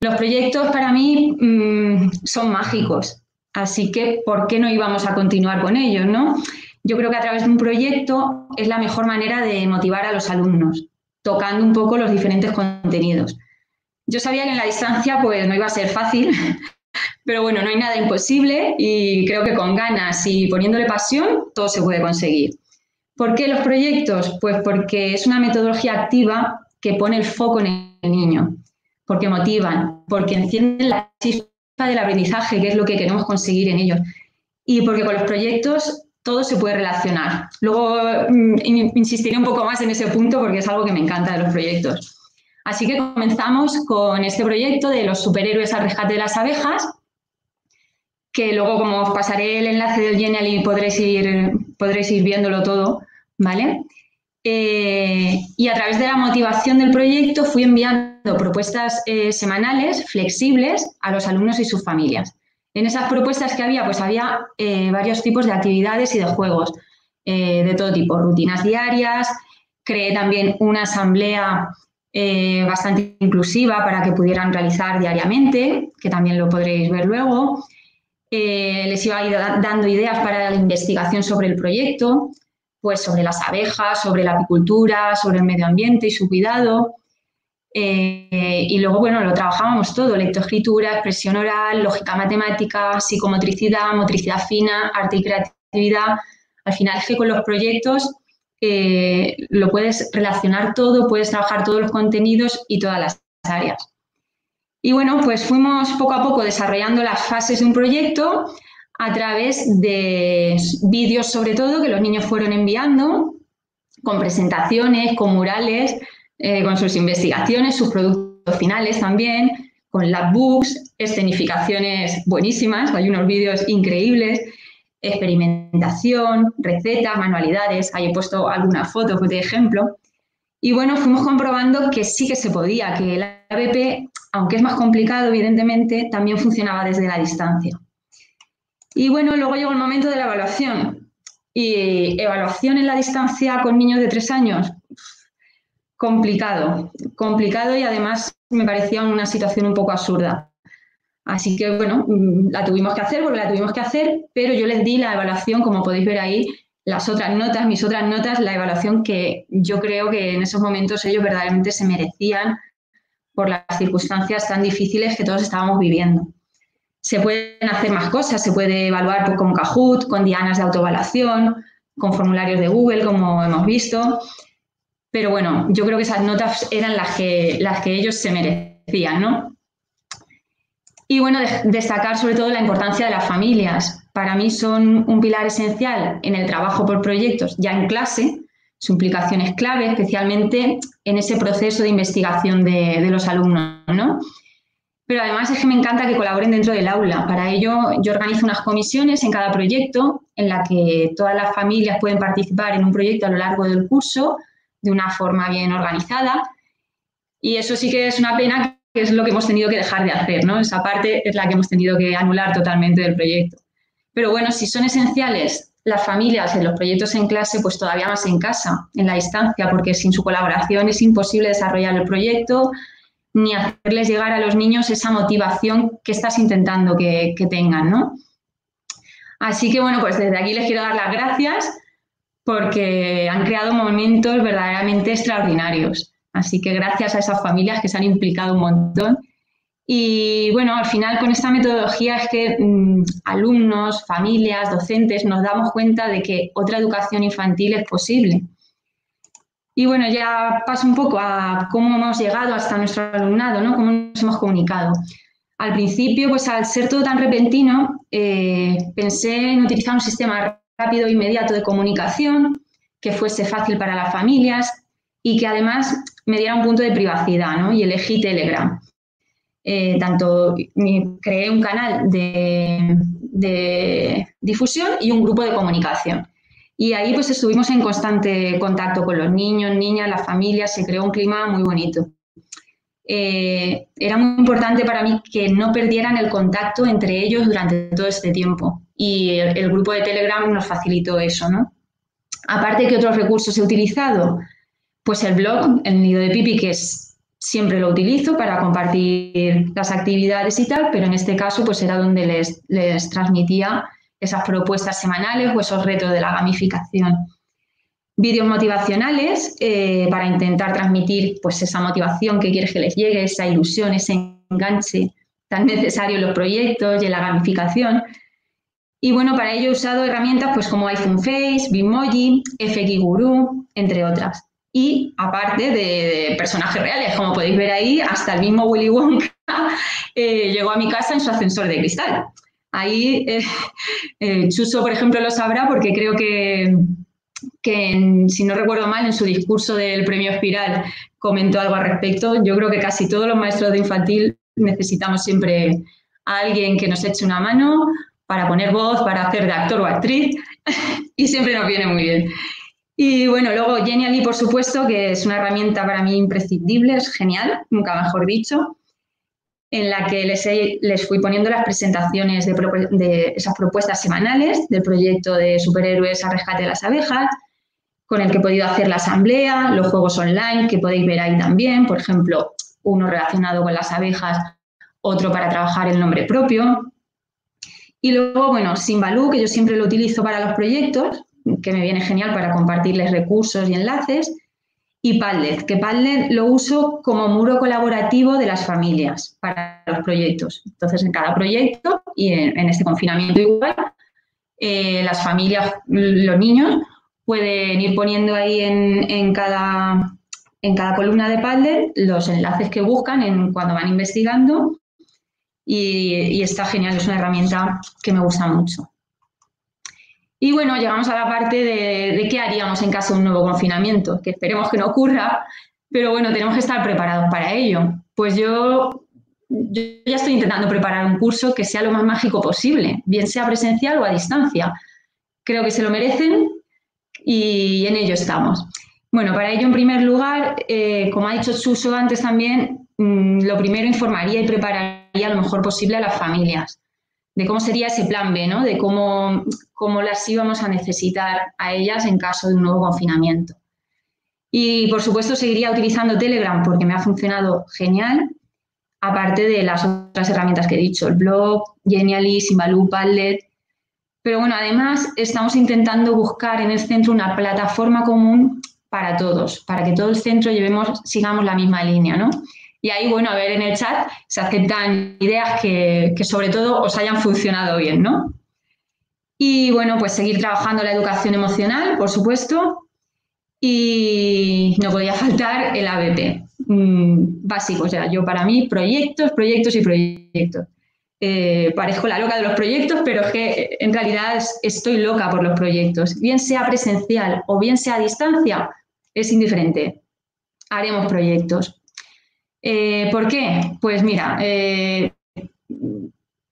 Los proyectos para mí mm, son mágicos. Así que, ¿por qué no íbamos a continuar con ello? ¿no? Yo creo que a través de un proyecto es la mejor manera de motivar a los alumnos, tocando un poco los diferentes contenidos. Yo sabía que en la distancia pues no iba a ser fácil, [laughs] pero bueno, no hay nada imposible y creo que con ganas y poniéndole pasión todo se puede conseguir. ¿Por qué los proyectos? Pues porque es una metodología activa que pone el foco en el niño, porque motivan, porque encienden la chispa del aprendizaje, que es lo que queremos conseguir en ellos. Y porque con los proyectos todo se puede relacionar. Luego mm, insistiré un poco más en ese punto porque es algo que me encanta de los proyectos. Así que comenzamos con este proyecto de los superhéroes al rescate de las abejas, que luego como os pasaré el enlace del Genial y podréis ir, podréis ir viéndolo todo, ¿vale? Eh, y a través de la motivación del proyecto fui enviando propuestas eh, semanales flexibles a los alumnos y sus familias. En esas propuestas que había, pues había eh, varios tipos de actividades y de juegos de todo tipo, rutinas diarias, creé también una asamblea bastante inclusiva para que pudieran realizar diariamente, que también lo podréis ver luego. les iba a ir dando ideas para la investigación sobre el proyecto, pues sobre las abejas, sobre la apicultura, sobre el medio ambiente y su cuidado. Eh, y luego, bueno, lo trabajábamos todo, lectoescritura, expresión oral, lógica matemática, psicomotricidad, motricidad fina, arte y creatividad. Al final es que con los proyectos eh, lo puedes relacionar todo, puedes trabajar todos los contenidos y todas las áreas. Y bueno, pues fuimos poco a poco desarrollando las fases de un proyecto a través de vídeos sobre todo que los niños fueron enviando, con presentaciones, con murales, eh, con sus investigaciones, sus productos finales también, con labbooks, escenificaciones buenísimas, hay unos vídeos increíbles, experimentación, recetas, manualidades, ahí he puesto algunas fotos de ejemplo. Y bueno, fuimos comprobando que sí que se podía, que el ABP, aunque es más complicado, evidentemente, también funcionaba desde la distancia. Y bueno, luego llegó el momento de la evaluación. Y evaluación en la distancia con niños de tres años, complicado, complicado y además me parecía una situación un poco absurda. Así que bueno, mm, la tuvimos que hacer porque la tuvimos que hacer, pero yo les di la evaluación, como podéis ver ahí, las otras notas, mis otras notas, la evaluación que yo creo que en esos momentos ellos verdaderamente se merecían por las circunstancias tan difíciles que todos estábamos viviendo. Se pueden hacer más cosas, se puede evaluar con Kahoot, con dianas de autoevaluación, con formularios de Google, como hemos visto. Pero bueno, yo creo que esas notas eran las que, las que ellos se merecían, ¿no? Y bueno, destacar sobre todo la importancia de las familias. Para mí son un pilar esencial en el trabajo por proyectos ya en clase. Su implicación es clave, especialmente en ese proceso de investigación de, de los alumnos, ¿no? Pero además es que me encanta que colaboren dentro del aula. Para ello, yo organizo unas comisiones en cada proyecto en la que todas las familias pueden participar en un proyecto a lo largo del curso de una forma bien organizada. Y eso sí que es una pena, que es lo que hemos tenido que dejar de hacer, ¿no? Esa parte es la que hemos tenido que anular totalmente del proyecto. Pero bueno, si son esenciales las familias en los proyectos en clase, pues todavía más en casa, en la distancia, porque sin su colaboración es imposible desarrollar el proyecto, ni hacerles llegar a los niños esa motivación que estás intentando que, tengan, ¿no? Así que bueno, pues desde aquí les quiero dar las gracias porque han creado momentos verdaderamente extraordinarios. Así que gracias a esas familias que se han implicado un montón. Y bueno, al final con esta metodología es que mm, alumnos, familias, docentes nos damos cuenta de que otra educación infantil es posible y bueno, ya paso un poco a cómo hemos llegado hasta nuestro alumnado, ¿no? Cómo nos hemos comunicado. Al principio, pues al ser todo tan repentino, eh, pensé en utilizar un sistema rápido e inmediato de comunicación que fuese fácil para las familias y que además me diera un punto de privacidad, ¿no? Y elegí Telegram. Eh, tanto creé un canal de difusión y un grupo de comunicación. Y ahí pues estuvimos en constante contacto con los niños, niñas, las familias, se creó un clima muy bonito. Eh, era muy importante para mí que no perdieran el contacto entre ellos durante todo este tiempo y el, grupo de Telegram nos facilitó eso, ¿no? Aparte, ¿qué otros recursos he utilizado? Pues el blog, el nido de pipi, que es siempre lo utilizo para compartir las actividades y tal, pero en este caso pues era donde les, les transmitía esas propuestas semanales o esos retos de la gamificación. Vídeos motivacionales eh, para intentar transmitir pues esa motivación que quieres que les llegue, esa ilusión, ese enganche tan necesario en los proyectos y en la gamificación. Y bueno, para ello he usado herramientas pues como iPhone Face, Bitmoji, FX entre otras. Y aparte de, personajes reales, como podéis ver ahí, hasta el mismo Willy Wonka [laughs] eh, llegó a mi casa en su ascensor de cristal. Ahí eh, eh, Chuso, por ejemplo, lo sabrá porque creo que, que si no recuerdo mal, en su discurso del premio Espiral comentó algo al respecto. Yo creo que casi todos los maestros de infantil necesitamos siempre a alguien que nos eche una mano para poner voz, para hacer de actor o actriz, [laughs] y siempre nos viene muy bien. Y bueno, luego Genially, por supuesto, que es una herramienta para mí imprescindible, es genial, nunca mejor dicho, en la que les, fui poniendo las presentaciones de, esas propuestas semanales del proyecto de superhéroes a rescate de las abejas, con el que he podido hacer la asamblea, los juegos online que podéis ver ahí también, por ejemplo, uno relacionado con las abejas, otro para trabajar el nombre propio, y luego, bueno, Simbaloo, que yo siempre lo utilizo para los proyectos, que me viene genial para compartirles recursos y enlaces. Y Padlet, que Padlet lo uso como muro colaborativo de las familias para los proyectos. Entonces, en cada proyecto y en, este confinamiento igual, eh, las familias, los niños, pueden ir poniendo ahí en, cada, en cada columna de Padlet los enlaces que buscan en, cuando van investigando y, está genial, es una herramienta que me gusta mucho. Y bueno, llegamos a la parte de, qué haríamos en caso de un nuevo confinamiento, que esperemos que no ocurra, pero bueno, tenemos que estar preparados para ello. Pues yo, ya estoy intentando preparar un curso que sea lo más mágico posible, bien sea presencial o a distancia. Creo que se lo merecen y en ello estamos. Bueno, para ello, en primer lugar, eh, como ha dicho Suso antes también, mm, lo primero informaría y prepararía lo mejor posible a las familias de cómo sería ese plan B, ¿no? de cómo, cómo las íbamos a necesitar a ellas en caso de un nuevo confinamiento. Y por supuesto seguiría utilizando Telegram porque me ha funcionado genial, aparte de las otras herramientas que he dicho, el blog, Genially, Simbaloo, Padlet. Pero bueno, además estamos intentando buscar en el centro una plataforma común para todos, para que todo el centro llevemos, sigamos la misma línea, ¿no? Y ahí, bueno, a ver en el chat se aceptan ideas que, sobre todo os hayan funcionado bien, ¿no? Y bueno, pues seguir trabajando la educación emocional, por supuesto. Y no podía faltar el ABP, mm, básico. O sea, yo para mí, proyectos, proyectos y proyectos. Eh, parezco la loca de los proyectos, pero es que en realidad estoy loca por los proyectos. Bien sea presencial o bien sea a distancia, es indiferente. Haremos proyectos. Eh, ¿Por qué? Pues mira, eh,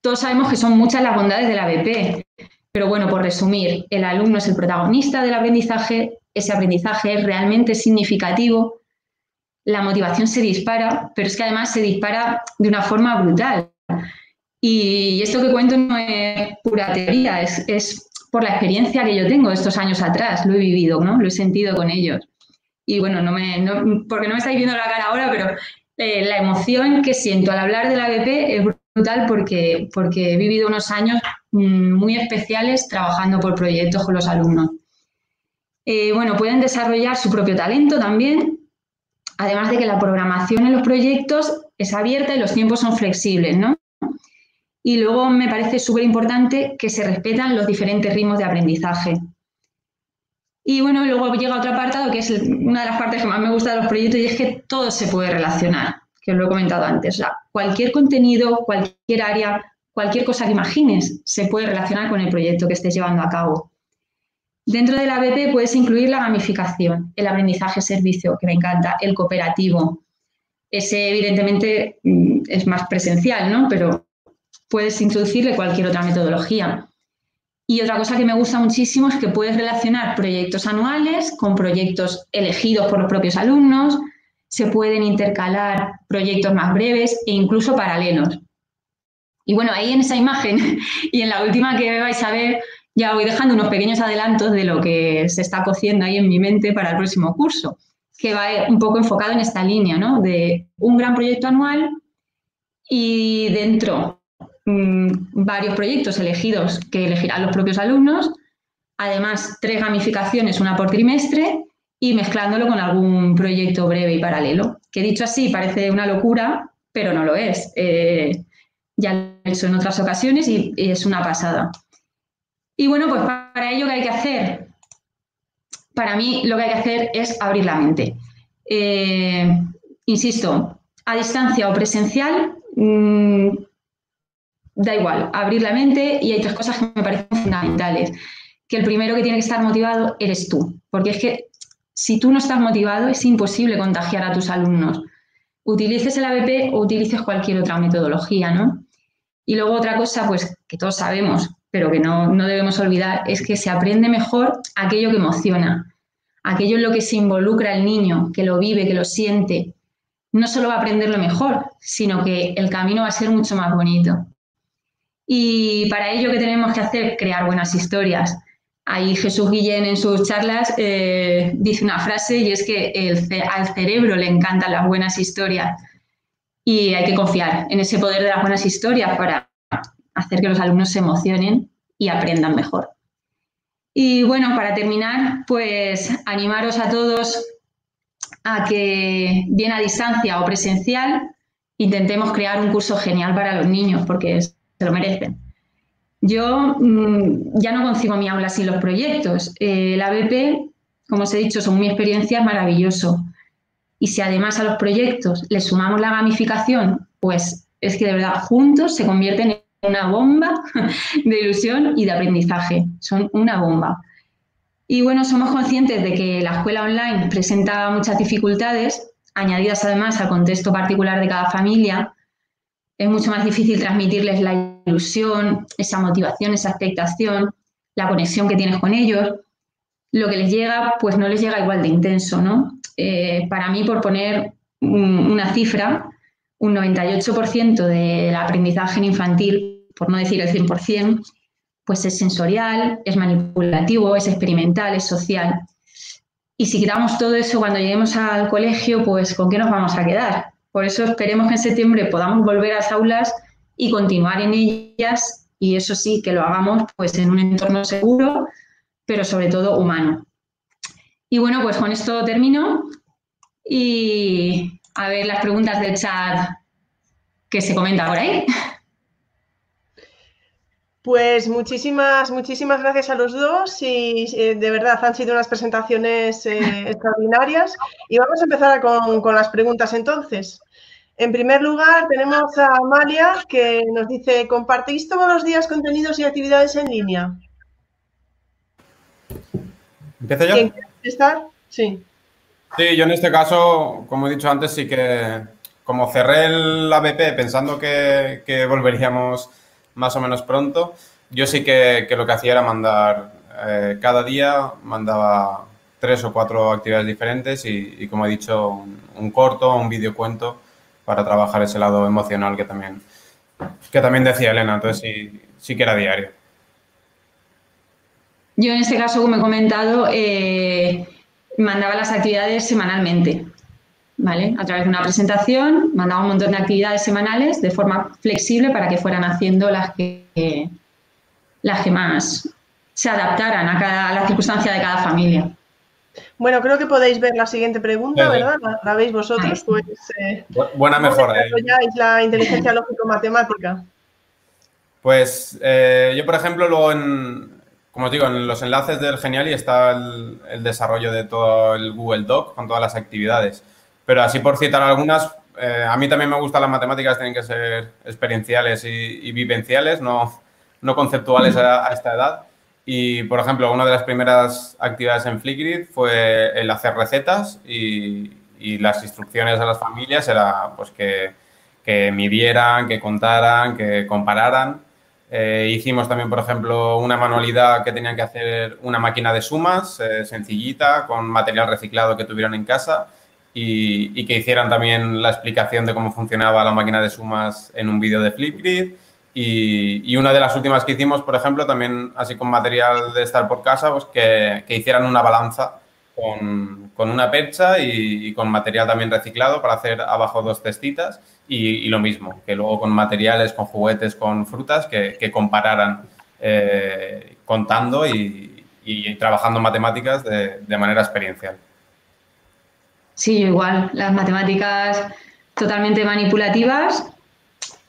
todos sabemos que son muchas las bondades de la BP, pero bueno, por resumir, el alumno es el protagonista del aprendizaje, ese aprendizaje es realmente significativo, la motivación se dispara, pero es que además se dispara de una forma brutal. Y esto que cuento no es pura teoría, es, por la experiencia que yo tengo estos años atrás, lo he vivido, ¿no? Lo he sentido con ellos. Y bueno, no me, porque no me estáis viendo la cara ahora, pero eh, la emoción que siento al hablar de la BP es brutal porque, porque he vivido unos años mm, muy especiales trabajando por proyectos con los alumnos. Eh, bueno, pueden desarrollar su propio talento también, además de que la programación en los proyectos es abierta y los tiempos son flexibles, ¿no? Y luego me parece súper importante que se respetan los diferentes ritmos de aprendizaje. Y bueno, luego llega otro apartado que es una de las partes que más me gusta de los proyectos y es que todo se puede relacionar, que os lo he comentado antes. cualquier contenido, cualquier área, cualquier cosa que imagines se puede relacionar con el proyecto que estés llevando a cabo. Dentro de la BP puedes incluir la gamificación, el aprendizaje servicio, que me encanta, el cooperativo. Ese evidentemente mm, es más presencial, ¿no? Pero puedes introducirle cualquier otra metodología. Y otra cosa que me gusta muchísimo es que puedes relacionar proyectos anuales con proyectos elegidos por los propios alumnos, se pueden intercalar proyectos más breves e incluso paralelos. Y bueno, ahí en esa imagen [laughs] y en la última que vais a ver, ya voy dejando unos pequeños adelantos de lo que se está cociendo ahí en mi mente para el próximo curso. que va un poco enfocado en esta línea, ¿no? De un gran proyecto anual y dentro mmm, varios proyectos elegidos que elegirán los propios alumnos, además tres gamificaciones, una por trimestre y mezclándolo con algún proyecto breve y paralelo. Que dicho así parece una locura, pero no lo es. Eh, ya lo he hecho en otras ocasiones y, es una pasada. Y bueno, pues para ello, ¿qué hay que hacer? Para mí lo que hay que hacer es abrir la mente. Eh, insisto, a distancia o presencial, mmm, da igual, abrir la mente y hay tres cosas que me parecen fundamentales. Que el primero que tiene que estar motivado eres tú, porque es que si tú no estás motivado es imposible contagiar a tus alumnos. Utilices el ABP o utilices cualquier otra metodología, ¿no? Y luego otra cosa, pues que todos sabemos, pero que no, no debemos olvidar, es que se aprende mejor aquello que emociona, aquello en lo que se involucra el niño, que lo vive, que lo siente. No solo va a aprenderlo mejor, sino que el camino va a ser mucho más bonito. Y para ello, ¿qué tenemos que hacer? Crear buenas historias. Ahí Jesús Guillén en sus charlas eh, dice una frase y es que el, al cerebro le encantan las buenas historias y hay que confiar en ese poder de las buenas historias para hacer que los alumnos se emocionen y aprendan mejor. Y bueno, para terminar, pues animaros a todos a que, bien a distancia o presencial, intentemos crear un curso genial para los niños, porque se lo merecen. Yo mmm, ya no concibo mi aula sin los proyectos. Eh, la BP, como os he dicho, son mi experiencia maravilloso. Y si además a los proyectos le sumamos la gamificación, pues es que de verdad juntos se convierten en una bomba [laughs] de ilusión y de aprendizaje. Son una bomba. Y bueno, somos conscientes de que la escuela online presenta muchas dificultades, añadidas además al contexto particular de cada familia. Es mucho más difícil transmitirles la ilusión, esa motivación, esa expectación, la conexión que tienes con ellos. Lo que les llega, pues no les llega igual de intenso, ¿no? Eh, para mí, por poner un, una cifra, un 98% del aprendizaje infantil, por no decir el 100%, pues es sensorial, es manipulativo, es experimental, es social. Y si quitamos todo eso cuando lleguemos al colegio, pues ¿con qué nos vamos a quedar? Por eso esperemos que en septiembre podamos volver a las aulas y continuar en ellas y eso sí, que lo hagamos pues en un entorno seguro, pero sobre todo humano. Y bueno, pues con esto termino y a ver las preguntas del chat que se comenta por ahí. Pues muchísimas, muchísimas gracias a los dos y eh, de verdad han sido unas presentaciones eh, extraordinarias. Y vamos a empezar con, con, las preguntas entonces. En primer lugar, tenemos a Amalia que nos dice, ¿compartís todos los días contenidos y actividades en línea? ¿Empiezo yo? ¿Quién quiere estar? Sí. Sí, yo en este caso, como he dicho antes, sí que como cerré el ABP pensando que, que volveríamos más o menos pronto, yo sí que, que lo que hacía era mandar eh, cada día, mandaba tres o cuatro actividades diferentes y, y como he dicho, un, un corto un videocuento para trabajar ese lado emocional que también, que también decía Elena. Entonces sí, sí que era diario. Yo en este caso, como he comentado, eh, mandaba las actividades semanalmente. ¿vale? A través de una presentación, mandaba un montón de actividades semanales de forma flexible para que fueran haciendo las que, las que más se adaptaran a, cada, a la circunstancia de cada familia. Bueno, creo que podéis ver la siguiente pregunta, sí, ¿verdad? La, la, veis vosotros, pues. Eh, Buena mejora. ¿eh? la inteligencia lógico-matemática? Pues eh, yo, por ejemplo, luego en, como os digo, en los enlaces del Geniali está el, el desarrollo de todo el Google Doc con todas las actividades. Pero así por citar algunas, eh, a mí también me gustan las matemáticas, tienen que ser experienciales y, y vivenciales, no, no conceptuales a, a, esta edad. Y, por ejemplo, una de las primeras actividades en Flipgrid fue el hacer recetas y, y las instrucciones a las familias era pues que, que midieran, que contaran, que compararan. Eh, hicimos también, por ejemplo, una manualidad que tenían que hacer una máquina de sumas eh, sencillita con material reciclado que tuvieran en casa y, y, que hicieran también la explicación de cómo funcionaba la máquina de sumas en un vídeo de Flipgrid. Y, una de las últimas que hicimos, por ejemplo, también así con material de estar por casa, pues que, que hicieran una balanza con, una percha y, con material también reciclado para hacer abajo dos cestitas y, lo mismo, que luego con materiales, con juguetes, con frutas que, compararan eh, contando y, trabajando matemáticas de manera experiencial. Sí, igual, las matemáticas totalmente manipulativas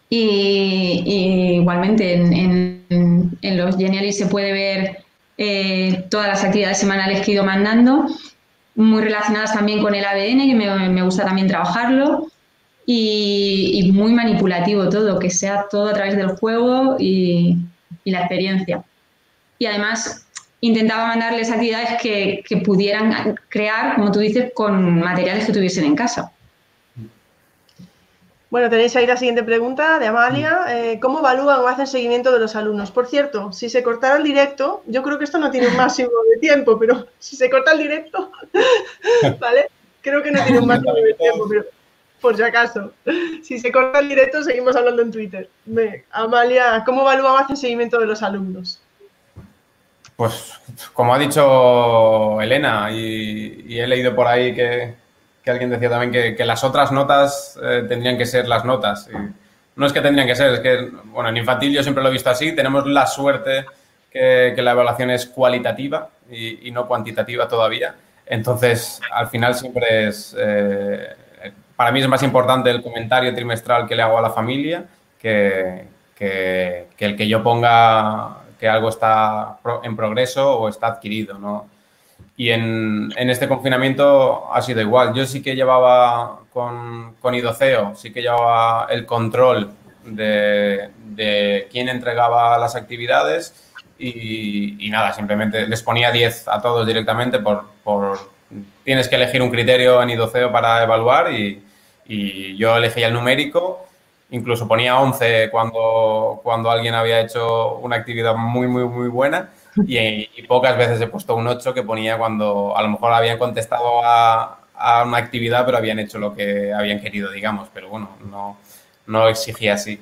y, igualmente en, los Genially se puede ver eh, todas las actividades semanales que he ido mandando, muy relacionadas también con el ABN, que me, gusta también trabajarlo, y, muy manipulativo todo, que sea todo a través del juego y, la experiencia. Y además intentaba mandarles actividades que, que pudieran crear, como tú dices, con materiales que tuviesen en casa. Bueno, tenéis ahí la siguiente pregunta de Amalia. Eh, ¿Cómo evalúan o hacen seguimiento de los alumnos? Por cierto, si se cortara el directo, yo creo que esto no tiene un máximo de tiempo, pero [laughs] si se corta el directo, [laughs] ¿vale? Creo que no tiene un [laughs] máximo de tiempo, pero por si acaso. Si se corta el directo, seguimos hablando en Twitter. Amalia, ¿cómo evalúan o hacen seguimiento de los alumnos? Pues, como ha dicho Elena, y he leído por ahí que, que alguien decía también que, las otras notas eh, tendrían que ser las notas. no es que tendrían que ser, es que, bueno, en infantil yo siempre lo he visto así, tenemos la suerte que, la evaluación es cualitativa y, no cuantitativa todavía. Entonces, al final siempre es, eh, para mí es más importante el comentario trimestral que le hago a la familia que, que, el que yo ponga que algo está en progreso o está adquirido, ¿no? Y en, este confinamiento ha sido igual. Yo sí que llevaba con, con Idoceo, sí que llevaba el control de, quién entregaba las actividades y, nada, simplemente les ponía 10 a todos directamente por, tienes que elegir un criterio en Idoceo para evaluar y, yo elegía el numérico, incluso ponía 11 cuando, cuando alguien había hecho una actividad muy, muy, muy buena y, pocas veces he puesto un 8 que ponía cuando a lo mejor habían contestado a, una actividad, pero habían hecho lo que habían querido, digamos. Pero bueno, no, no exigía así.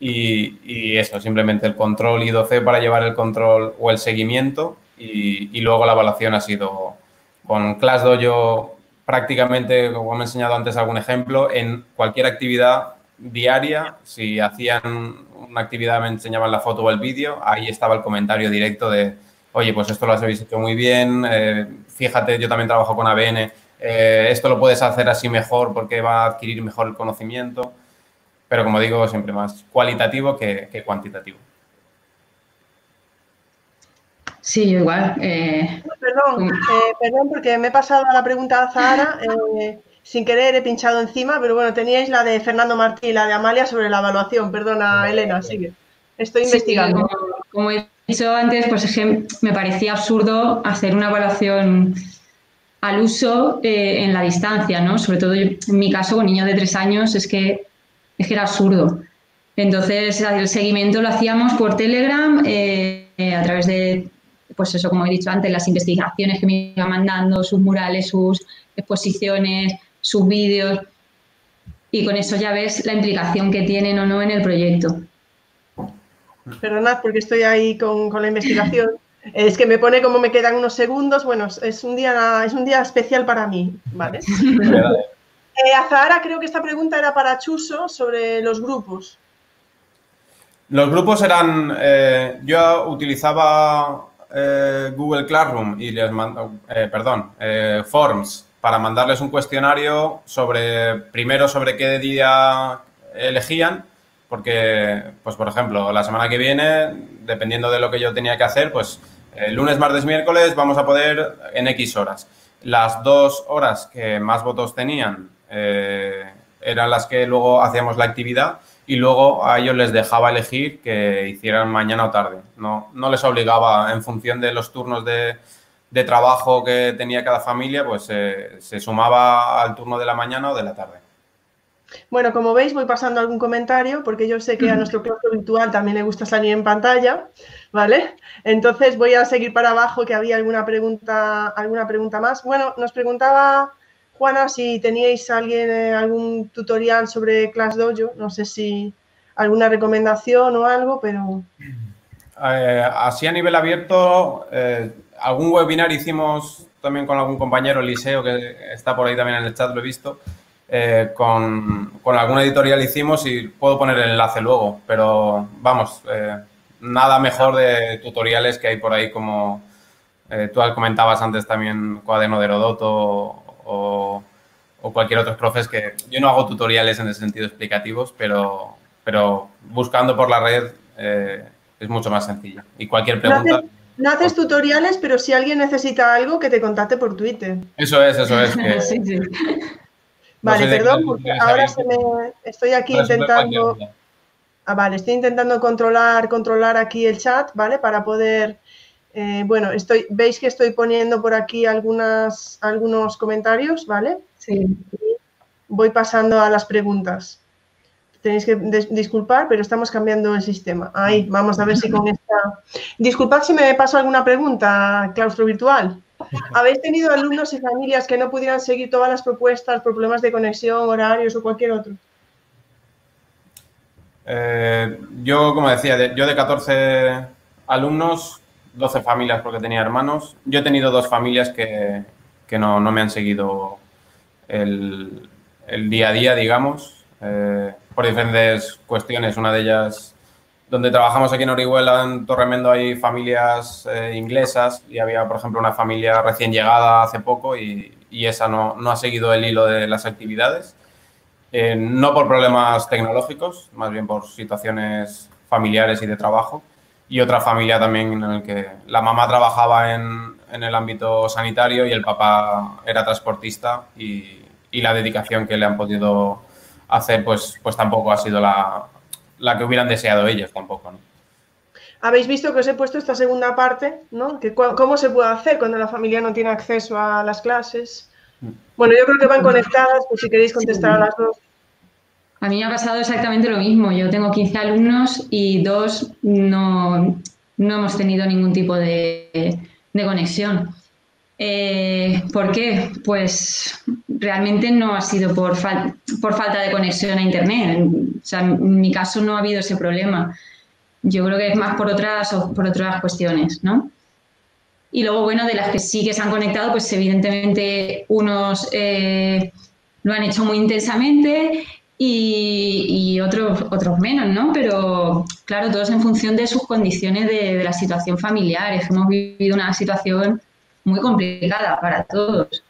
Y, eso, simplemente el control y 12 para llevar el control o el seguimiento. Y, luego la evaluación ha sido con ClassDojo prácticamente, como me he enseñado antes algún ejemplo, en cualquier actividad diaria, si hacían una actividad, me enseñaban la foto o el vídeo, ahí estaba el comentario directo de, oye, pues esto lo habéis hecho muy bien, eh, fíjate, yo también trabajo con ABN, eh, esto lo puedes hacer así mejor porque va a adquirir mejor el conocimiento, pero como digo, siempre más cualitativo que, cuantitativo. Sí, igual. Eh, perdón, perdón, porque me he pasado a la pregunta a Zahara sin querer he pinchado encima, pero bueno, teníais la de Fernando Martí y la de Amalia sobre la evaluación. Perdona, Elena, sigue. Estoy investigando. como, he dicho antes, pues es que me parecía absurdo hacer una evaluación al uso eh, en la distancia, ¿no? Sobre todo en mi caso, con niños de tres años, es que, es que era absurdo. Entonces, el seguimiento lo hacíamos por Telegram, eh, a través de, pues eso, como he dicho antes, las investigaciones que me iba mandando, sus murales, sus exposiciones, sus vídeos y con eso ya ves la implicación que tienen o no en el proyecto. Perdonad porque estoy ahí con, la investigación. [laughs] Es que me pone como me quedan unos segundos. Bueno, es un día, es un día especial para mí, [laughs] ¿vale? eh, Azahara, creo que esta pregunta era para Chuso sobre los grupos. Los grupos eran, eh, yo utilizaba eh, Google Classroom y les mando, eh, perdón, Forms para mandarles un cuestionario sobre, primero sobre qué día elegían, porque, pues por ejemplo, la semana que viene, dependiendo de lo que yo tenía que hacer, pues el lunes, martes, miércoles vamos a poder en X horas. Las dos horas que más votos tenían eh, eran las que luego hacíamos la actividad y luego a ellos les dejaba elegir que hicieran mañana o tarde. No, no les obligaba en función de los turnos de, de trabajo que tenía cada familia, pues eh, se sumaba al turno de la mañana o de la tarde. Bueno, como veis, voy pasando algún comentario porque yo sé que a [laughs] nuestro claustro virtual también le gusta salir en pantalla, ¿vale? Entonces voy a seguir para abajo que había alguna pregunta, alguna pregunta más. Bueno, nos preguntaba Juana si teníais alguien eh, algún tutorial sobre ClassDojo, no sé si alguna recomendación o algo, pero eh, así a nivel abierto algún webinar hicimos también con algún compañero, Eliseo, que está por ahí también en el chat, lo he visto, eh, con, con, alguna editorial hicimos y puedo poner el enlace luego, pero vamos, eh, nada mejor de tutoriales que hay por ahí como eh, tú comentabas antes también Cuaderno de Herodoto o, o, cualquier otro profes que yo no hago tutoriales en ese sentido explicativos, pero, pero buscando por la red es mucho más sencillo. Y cualquier pregunta... No haces tutoriales, pero si alguien necesita algo, que te contacte por Twitter. Eso es, eso es. [laughs] sí, sí. Vale, perdón, porque ahora se me... estoy aquí intentando... Ah, vale, estoy intentando controlar, controlar aquí el chat, ¿vale? Para poder... Eh, bueno, estoy, veis que estoy poniendo por aquí algunas, algunos comentarios, ¿vale? Sí. Voy pasando a las preguntas. Tenéis que disculpar, pero estamos cambiando el sistema. Ahí, vamos a ver si con. [laughs] Disculpad si me paso alguna pregunta, claustro virtual. [laughs] ¿Habéis tenido alumnos y familias que no pudieran seguir todas las propuestas por problemas de conexión, horarios o cualquier otro? Eh, yo, como decía, yo de 14 alumnos, 12 familias porque tenía hermanos. Yo he tenido dos familias que, no, me han seguido el, día a día, digamos, eh, por diferentes cuestiones. Una de ellas donde trabajamos aquí en Orihuela, en Torremendo, hay familias eh, inglesas y había, por ejemplo, una familia recién llegada hace poco y, esa no, no, ha seguido el hilo de las actividades. Eh, no por problemas tecnológicos, más bien por situaciones familiares y de trabajo. Y otra familia también en la que la mamá trabajaba en, en el ámbito sanitario y el papá era transportista y, y la dedicación que le han podido hacer pues, pues tampoco ha sido la, la que hubieran deseado ellos tampoco. ¿no? Habéis visto que os he puesto esta segunda parte, ¿no? Que ¿Cómo se puede hacer cuando la familia no tiene acceso a las clases? Mm. Bueno, yo creo que van conectadas, pues si queréis contestar a las dos. A mí me ha pasado exactamente lo mismo. Yo tengo 15 alumnos y dos no, no hemos tenido ningún tipo de, de conexión. Eh, ¿Por qué? Pues realmente no ha sido por, por falta de conexión a Internet. O sea, en mi caso no ha habido ese problema. Yo creo que es más por otras, por otras cuestiones, ¿no? Y luego, bueno, de las que sí que se han conectado, pues evidentemente unos eh, lo han hecho muy intensamente y, otros, otros menos, ¿no? Pero claro, todos en función de sus condiciones de, de la situación familiar. hemos vivido una situación muy complicada para todos.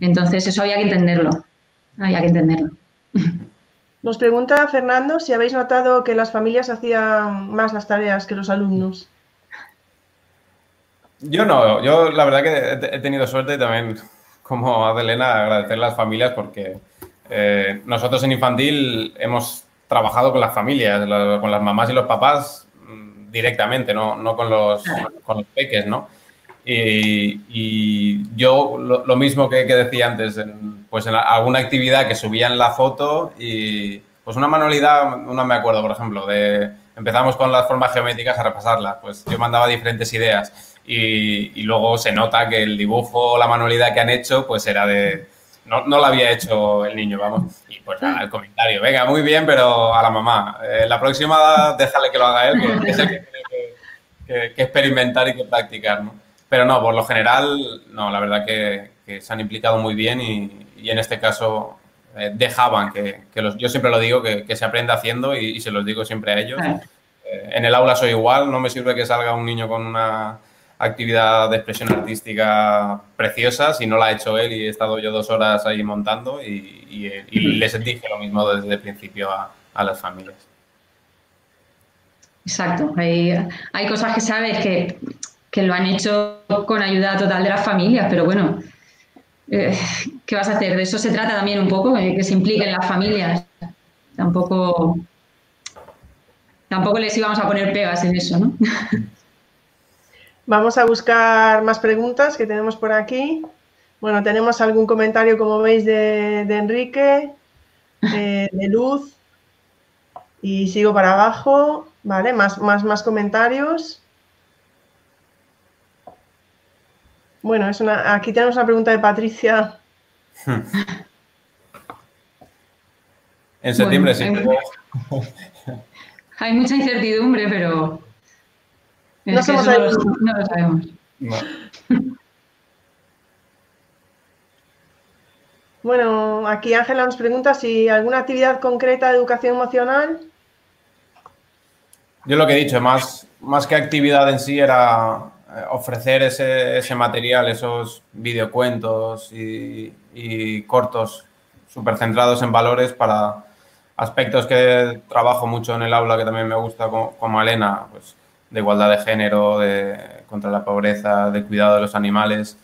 Entonces, eso había que entenderlo. Había que entenderlo. [laughs] Nos pregunta Fernando si habéis notado que las familias hacían más las tareas que los alumnos. Yo no, yo la verdad que he tenido suerte y también, como Adelena, agradecer a las familias porque eh, nosotros en infantil hemos trabajado con las familias, con las mamás y los papás mm, directamente, no, con, los, con los peques, ¿no? Y, yo lo, mismo que, decía antes, pues en alguna actividad que subían la foto y pues una manualidad, no me acuerdo, por ejemplo, de empezamos con las formas geométricas a repasarlas, pues yo mandaba diferentes ideas y, luego se nota que el dibujo la manualidad que han hecho pues era de... No, no lo había hecho el niño, vamos. Y pues nada, el comentario, venga, muy bien, pero a la mamá. Eh, la próxima déjale que lo haga él, que es que tiene que experimentar y que practicar, ¿no? Pero no, por lo general, no, la verdad que, se han implicado muy bien y, en este caso eh, dejaban que, los, yo siempre lo digo, que, se aprenda haciendo y, se los digo siempre a ellos. Eh, en el aula soy igual, no me sirve que salga un niño con una actividad de expresión artística preciosa si no la ha hecho él y he estado yo dos horas ahí montando y, les dije lo mismo desde el principio a, las familias. Exacto, hay, hay cosas que sabes que que lo han hecho con ayuda total de las familias, pero bueno, eh, ¿qué vas a hacer? De eso se trata también un poco, que se impliquen las familias. Tampoco, tampoco les íbamos a poner pegas en eso, ¿no? [laughs] Vamos a buscar más preguntas que tenemos por aquí. Bueno, tenemos algún comentario, como veis, de, Enrique, de Luz, y sigo para abajo, ¿vale? Más, más, más comentarios. Bueno, es una, aquí tenemos una pregunta de Patricia. [laughs] en septiembre sí. [laughs] Hay, mucha incertidumbre, pero no, somos no, lo sabemos. [laughs] Bueno, aquí Ángela nos pregunta si alguna actividad concreta de educación emocional. Yo lo que he dicho, más, más que actividad en sí era ofrecer ese, material, esos videocuentos y, y cortos súper centrados en valores para aspectos que trabajo mucho en el aula que también me gusta como, como Elena, pues de igualdad de género, de contra la pobreza, de cuidado de los animales.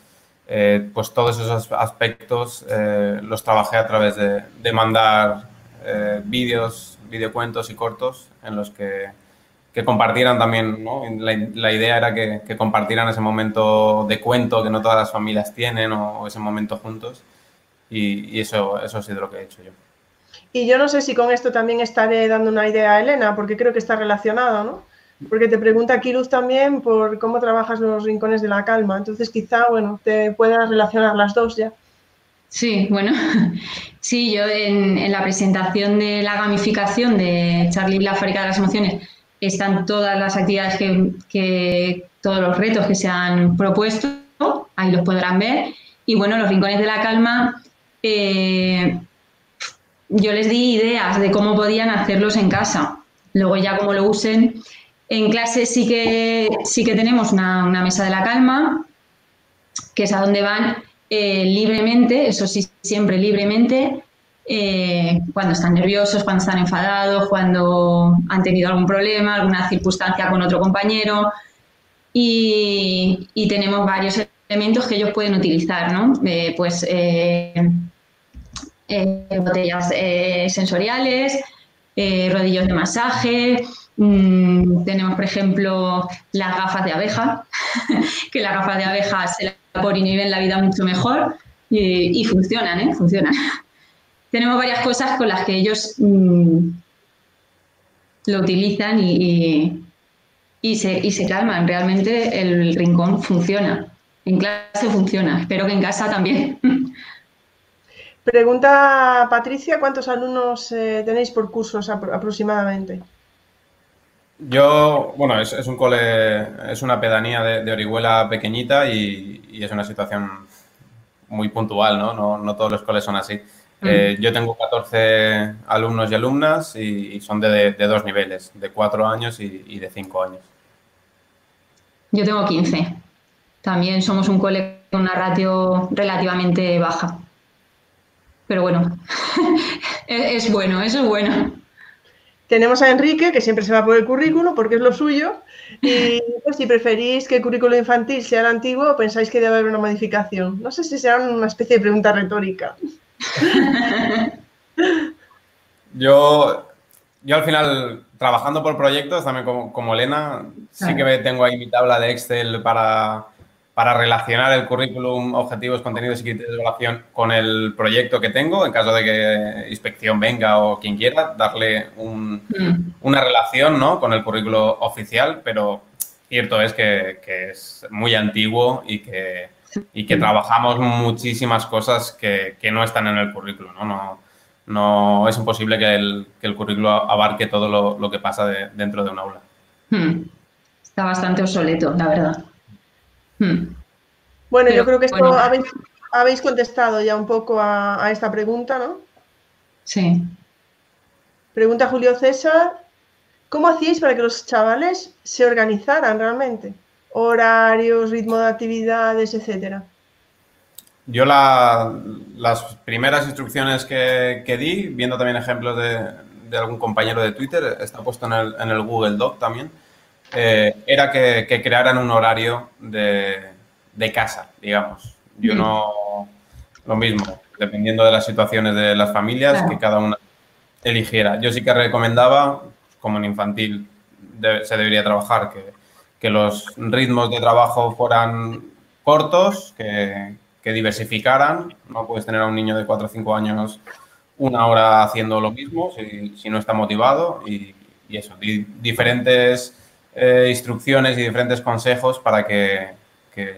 Eh, pues todos esos aspectos eh, los trabajé a través de, mandar eh, vídeos, videocuentos y cortos en los que, compartieran también, ¿no? la, idea era que, compartieran ese momento de cuento que no todas las familias tienen o, ese momento juntos y, eso, eso ha sido lo que he hecho yo. Y yo no sé si con esto también estaré dando una idea a Elena, porque creo que está relacionado, ¿no? Porque te pregunta Kiruz también por cómo trabajas los rincones de la calma. Entonces, quizá, bueno, te puedas relacionar las dos ya. Sí, bueno, [laughs] sí, yo en, la presentación de la gamificación de Charlie la fábrica de las emociones están todas las actividades que, todos los retos que se han propuesto, ahí los podrán ver. Y bueno, los rincones de la calma, eh, yo les di ideas de cómo podían hacerlos en casa. Luego ya como lo usen, en clase sí que, sí que tenemos una, mesa de la calma, que es a donde van eh, libremente, eso sí, siempre libremente, eh, cuando están nerviosos, cuando están enfadados, cuando han tenido algún problema, alguna circunstancia con otro compañero. Y, tenemos varios elementos que ellos pueden utilizar, ¿no? Eh, pues botellas sensoriales, rodillos de masaje, Mm, tenemos, por ejemplo, las gafas de abeja, [laughs] que las gafas de abeja se la por inhibir la vida mucho mejor y, funcionan, ¿eh? Funcionan. Tenemos varias cosas con las que ellos mm, lo utilizan y, y, se, y se calman. Realmente el rincón funciona. En clase funciona. Espero que en casa también. [laughs] Pregunta Patricia, ¿cuántos alumnos eh, tenéis por cursos aproximadamente? Yo, bueno, es, un cole, es una pedanía de, Orihuela pequeñita y, es una situación muy puntual, ¿no? No, todos los coles son así. Mm. Eh, yo tengo 14 alumnos y alumnas y, son de, dos niveles, de 4 años y, de 5 años. Yo tengo 15. También somos un cole con una ratio relativamente baja. Pero bueno, [laughs] es bueno, eso es bueno. Tenemos a Enrique, que siempre se va por el currículo porque es lo suyo. Y [laughs] pues, si preferís que el currículo infantil sea el antiguo o pensáis que debe haber una modificación. No sé si será una especie de pregunta retórica. [laughs] Yo, yo al final, trabajando por proyectos, también como, como Elena, sí que tengo ahí mi tabla de Excel para para relacionar el currículum, objetivos, contenidos y criterios de evaluación con el proyecto que tengo, en caso de que inspección venga o quien quiera, darle mm. una relación ¿no? con el currículo oficial, pero cierto es que, es muy antiguo y que, y que trabajamos muchísimas cosas que, no están en el currículo. ¿no? no, no es imposible que el, que el currículo abarque todo lo, que pasa dentro de un aula. Hmm. Está bastante obsoleto, la verdad. Hmm. Bueno, yo creo que esto habéis, contestado ya un poco a, esta pregunta, ¿no? Sí. Pregunta Julio César, ¿cómo hacíais para que los chavales se organizaran realmente? Horarios, ritmo de actividades, etcétera. Yo las primeras instrucciones que, di, viendo también ejemplos de, algún compañero de Twitter, está puesto en el, en el Google Doc también, eh, era que, crearan un horario de, casa, digamos. Yo mm. no, lo mismo, dependiendo de las situaciones de las familias, que cada una eligiera. Yo sí que recomendaba, como en infantil se debería trabajar, que, los ritmos de trabajo fueran cortos, que, diversificaran. No puedes tener a un niño de 4 o 5 años una hora haciendo lo mismo si, no está motivado y, eso, diferentes eh, instrucciones y diferentes consejos para que,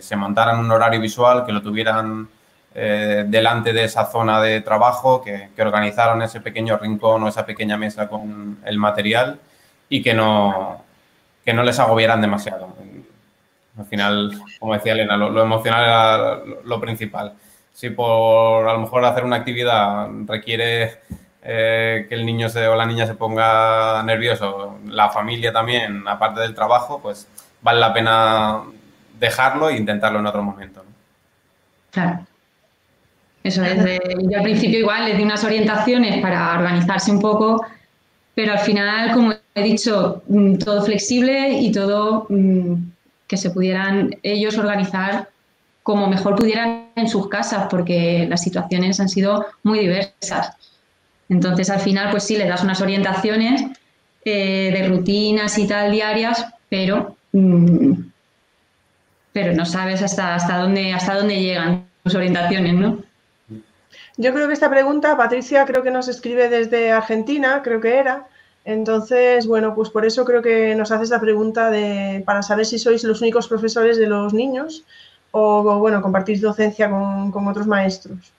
se montaran un horario visual, que lo tuvieran eh, delante de esa zona de trabajo, que, organizaran ese pequeño rincón o esa pequeña mesa con el material y que no, que no les agobiaran demasiado. Al final, como decía Elena, lo, emocional era lo, principal. si por a lo mejor hacer una actividad requiere eh, que el niño o la niña se ponga nervioso, la familia también, aparte del trabajo, pues vale la pena dejarlo e intentarlo en otro momento. Claro. Eso es, yo al principio igual les di unas orientaciones para organizarse un poco, pero al final, como he dicho, mm, todo flexible y todo mm, que se pudieran ellos organizar como mejor pudieran en sus casas, porque las situaciones han sido muy diversas. Entonces, al final, pues sí, le das unas orientaciones eh, de rutinas y tal diarias, pero, mm, pero no sabes hasta, hasta, dónde, hasta dónde llegan tus orientaciones, ¿no? Yo creo que esta pregunta, Patricia, creo que nos escribe desde Argentina, creo que era. Entonces, bueno, pues por eso creo que nos hace esta pregunta de, para saber si sois los únicos profesores de los niños o, bueno, compartís docencia con, otros maestros?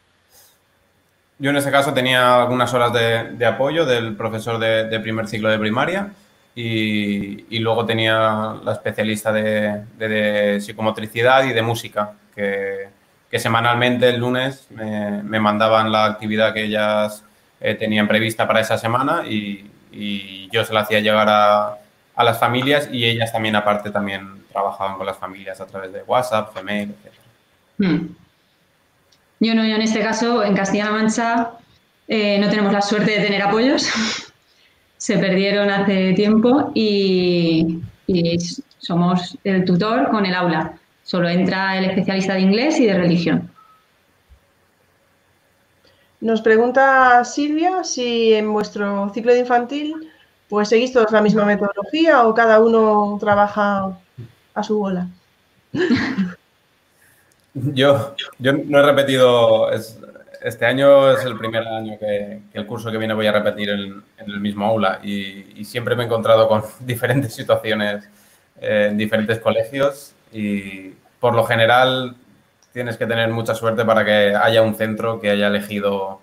Yo en ese caso tenía algunas horas de, apoyo del profesor de, primer ciclo de primaria y, luego tenía la especialista de, psicomotricidad y de música, que, semanalmente el lunes me, mandaban la actividad que ellas eh, tenían prevista para esa semana y, yo se la hacía llegar a, a las familias y ellas también aparte también trabajaban con las familias a través de WhatsApp, Gmail, etc. Hmm. Yo no, yo en este caso, en Castilla-La Mancha, eh, no tenemos la suerte de tener apoyos. [laughs] Se perdieron hace tiempo y, somos el tutor con el aula. Solo entra el especialista de inglés y de religión. Nos pregunta Silvia si en vuestro ciclo de infantil pues seguís todos la misma metodología o cada uno trabaja a su bola. [laughs] Yo, yo no he repetido, este año es el primer año que, el curso que viene voy a repetir en, el mismo aula y, siempre me he encontrado con [laughs] diferentes situaciones en diferentes colegios y por lo general tienes que tener mucha suerte para que haya un centro que haya elegido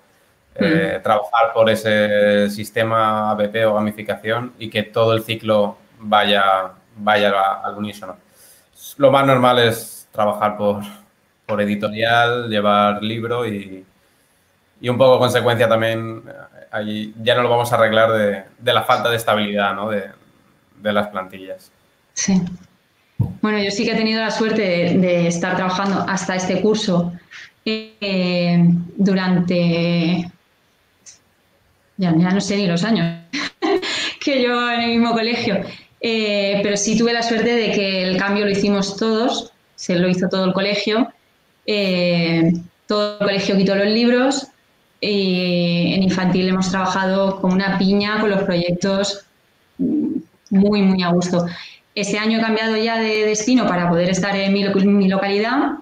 eh, mm. trabajar por ese sistema ABP o gamificación y que todo el ciclo vaya, vaya al unísono lo más normal es trabajar por, por editorial, llevar libro y, y, un poco consecuencia también, ahí ya no lo vamos a arreglar de, de la falta de estabilidad ¿no? de, de, las plantillas. Sí. Bueno, yo sí que he tenido la suerte de, estar trabajando hasta este curso eh, durante, ya, no sé ni los años [laughs] que yo en el mismo colegio. Eh, pero sí tuve la suerte de que el cambio lo hicimos todos, se lo hizo todo el colegio, eh, todo el colegio quitó los libros y en infantil hemos trabajado con una piña con los proyectos muy, muy a gusto. Este año he cambiado ya de destino para poder estar en mi, localidad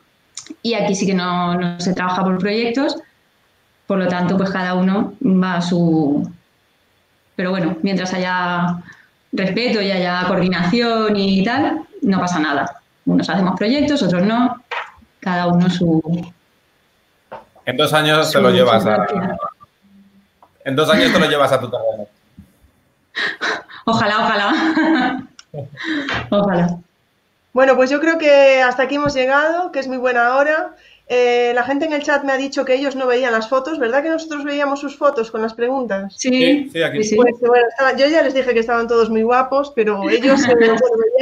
y aquí sí que no, no se trabaja por proyectos, por lo tanto, pues cada uno va a su... Pero bueno, mientras haya respeto y haya coordinación y tal, no pasa nada. Unos hacemos proyectos, otros no, cada uno su... En dos años te lo llevas a... En dos años te lo llevas a tu terreno. [laughs] Ojalá, ojalá. [laughs] ojalá. Bueno, pues yo creo que hasta aquí hemos llegado, que es muy buena hora. Eh, la gente en el chat me ha dicho que ellos no veían las fotos, ¿verdad que nosotros veíamos sus fotos con las preguntas? Sí, sí, aquí. Sí, pues, bueno, yo ya les dije que estaban todos muy guapos, pero ellos [laughs] se veían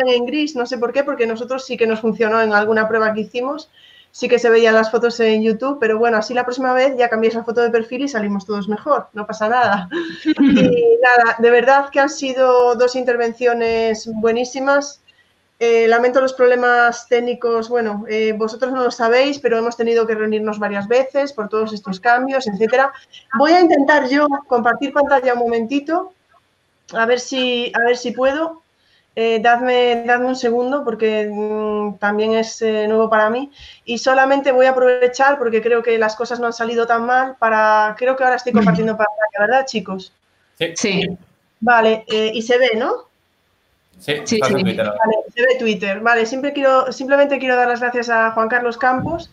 en gris, no sé por qué, porque nosotros sí que nos funcionó en alguna prueba que hicimos, sí que se veían las fotos en YouTube, pero bueno, así la próxima vez ya cambié esa foto de perfil y salimos todos mejor, no pasa nada. [laughs] Y nada, de verdad que han sido dos intervenciones buenísimas. Eh, lamento los problemas técnicos, bueno, eh, vosotros no lo sabéis, pero hemos tenido que reunirnos varias veces por todos estos cambios, etcétera. Voy a intentar yo compartir pantalla un momentito, a ver si, a ver si puedo. Eh, dadme, dadme, un segundo porque mm, también es nuevo para mí y solamente voy a aprovechar porque creo que las cosas no han salido tan mal para, creo que ahora estoy compartiendo [clears throat] pantalla, ¿verdad chicos? Sí. sí. Vale, y se ve, ¿no? Sí, sí, Twitter. Vale, se ve Twitter. Vale, siempre quiero, simplemente quiero dar las gracias a Juan Carlos Campos,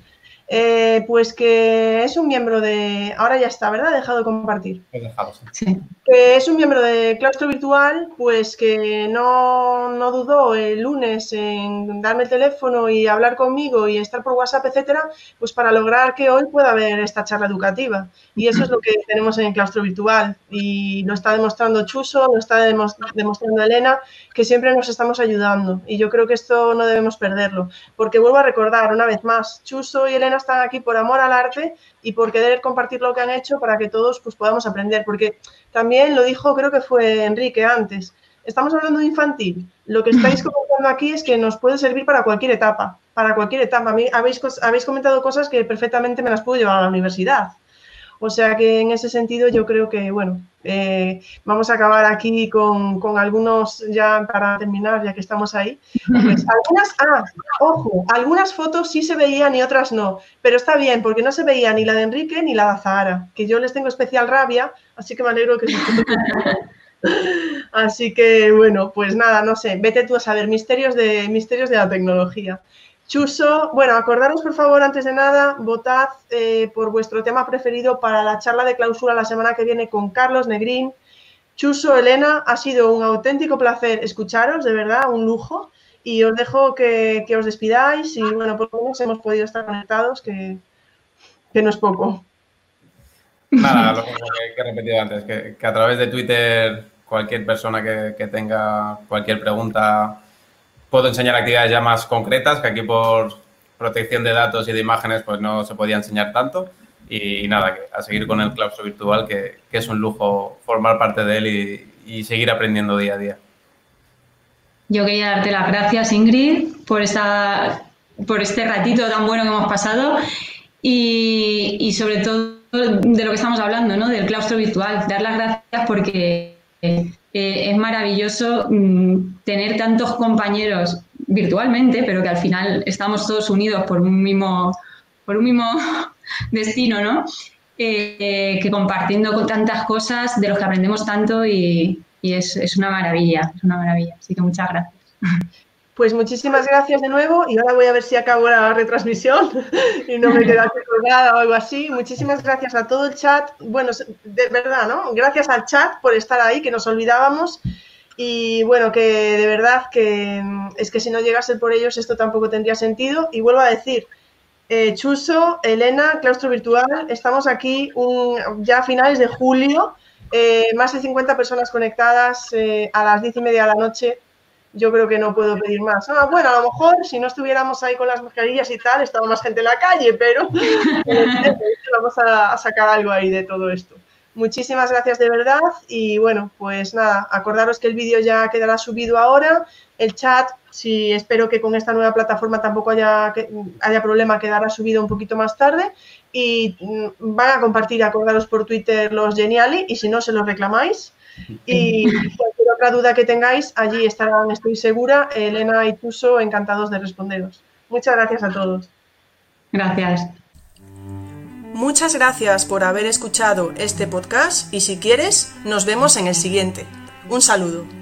Eh, pues que es un miembro de. Ahora ya está, ¿verdad? He dejado de compartir. He dejado, sí. Que es un miembro de Claustro Virtual, pues que no, no, dudó el lunes en darme el teléfono y hablar conmigo y estar por WhatsApp, etcétera, pues para lograr que hoy pueda haber esta charla educativa. Y eso es lo que tenemos en Claustro Virtual. Y lo está demostrando Chuso, lo está demostrando Elena, que siempre nos estamos ayudando. Y yo creo que esto no debemos perderlo. Porque vuelvo a recordar una vez más, Chuso y Elena están aquí por amor al arte y por querer compartir lo que han hecho para que todos pues, podamos aprender. Porque también lo dijo, creo que fue Enrique antes, estamos hablando de infantil. Lo que estáis [laughs] comentando aquí es que nos puede servir para cualquier etapa, para cualquier etapa. A mí habéis, habéis comentado cosas que perfectamente me las puedo llevar a la universidad. O sea que en ese sentido yo creo que, bueno, eh, vamos a acabar aquí con, algunos, ya para terminar, ya que estamos ahí. Pues [laughs] algunas, ah, ojo, algunas fotos sí se veían y otras no, pero está bien, porque no se veía ni la de Enrique ni la de Zahara, que yo les tengo especial rabia, así que me alegro que se [laughs] Así que, bueno, pues nada, no sé, vete tú a saber misterios de, misterios de la tecnología. Chuso, bueno, acordaros por favor, antes de nada, votad eh, por vuestro tema preferido para la charla de clausura la semana que viene con Carlos Negrín. Chuso, Elena, ha sido un auténtico placer escucharos, de verdad, un lujo. Y os dejo que, os despidáis y, bueno, por lo menos hemos podido estar conectados, que, no es poco. Nada, lo que, he repetido antes, que, a través de Twitter cualquier persona que tenga cualquier pregunta puedo enseñar actividades ya más concretas, que aquí por protección de datos y de imágenes pues no se podía enseñar tanto. Y, nada, a seguir con el claustro virtual, que, es un lujo formar parte de él y, seguir aprendiendo día a día. Yo quería darte las gracias, Ingrid, por, esta, por este ratito tan bueno que hemos pasado y, sobre todo de lo que estamos hablando, ¿no? del claustro virtual. Dar las gracias porque es maravilloso mm, tener tantos compañeros virtualmente, pero que al final estamos todos unidos por un mismo, por un mismo [laughs] destino, ¿no? Eh, que compartiendo con tantas cosas de los que aprendemos tanto y, es, es, una maravilla, es una maravilla. Así que muchas gracias. [laughs] Pues muchísimas gracias de nuevo y ahora voy a ver si acabo la retransmisión [laughs] y no me queda colgada o algo así. Muchísimas gracias a todo el chat. Bueno, de verdad, ¿no? Gracias al chat por estar ahí, que nos olvidábamos. Y bueno, que de verdad que mm, es que si no llegase por ellos esto tampoco tendría sentido. Y vuelvo a decir, eh, Chuso, Elena, Claustro Virtual, estamos aquí ya a finales de julio, eh, más de 50 personas conectadas eh, a las 10 y media de la noche yo creo que no puedo pedir más. Ah, bueno, a lo mejor si no estuviéramos ahí con las mascarillas y tal, estaba más gente en la calle, pero [laughs] vamos a, sacar algo ahí de todo esto. Muchísimas gracias de verdad y bueno, pues nada, acordaros que el vídeo ya quedará subido ahora, el chat, si espero que con esta nueva plataforma tampoco haya, haya problema, quedará subido un poquito más tarde y mm, van a compartir, acordaros por Twitter los Geniali y si no se los reclamáis [laughs] y cualquier otra duda que tengáis, allí estarán, estoy segura, Elena y Tuso encantados de responderos. Muchas gracias a todos. Gracias. Muchas gracias por haber escuchado este podcast y si quieres, nos vemos en el siguiente. Un saludo.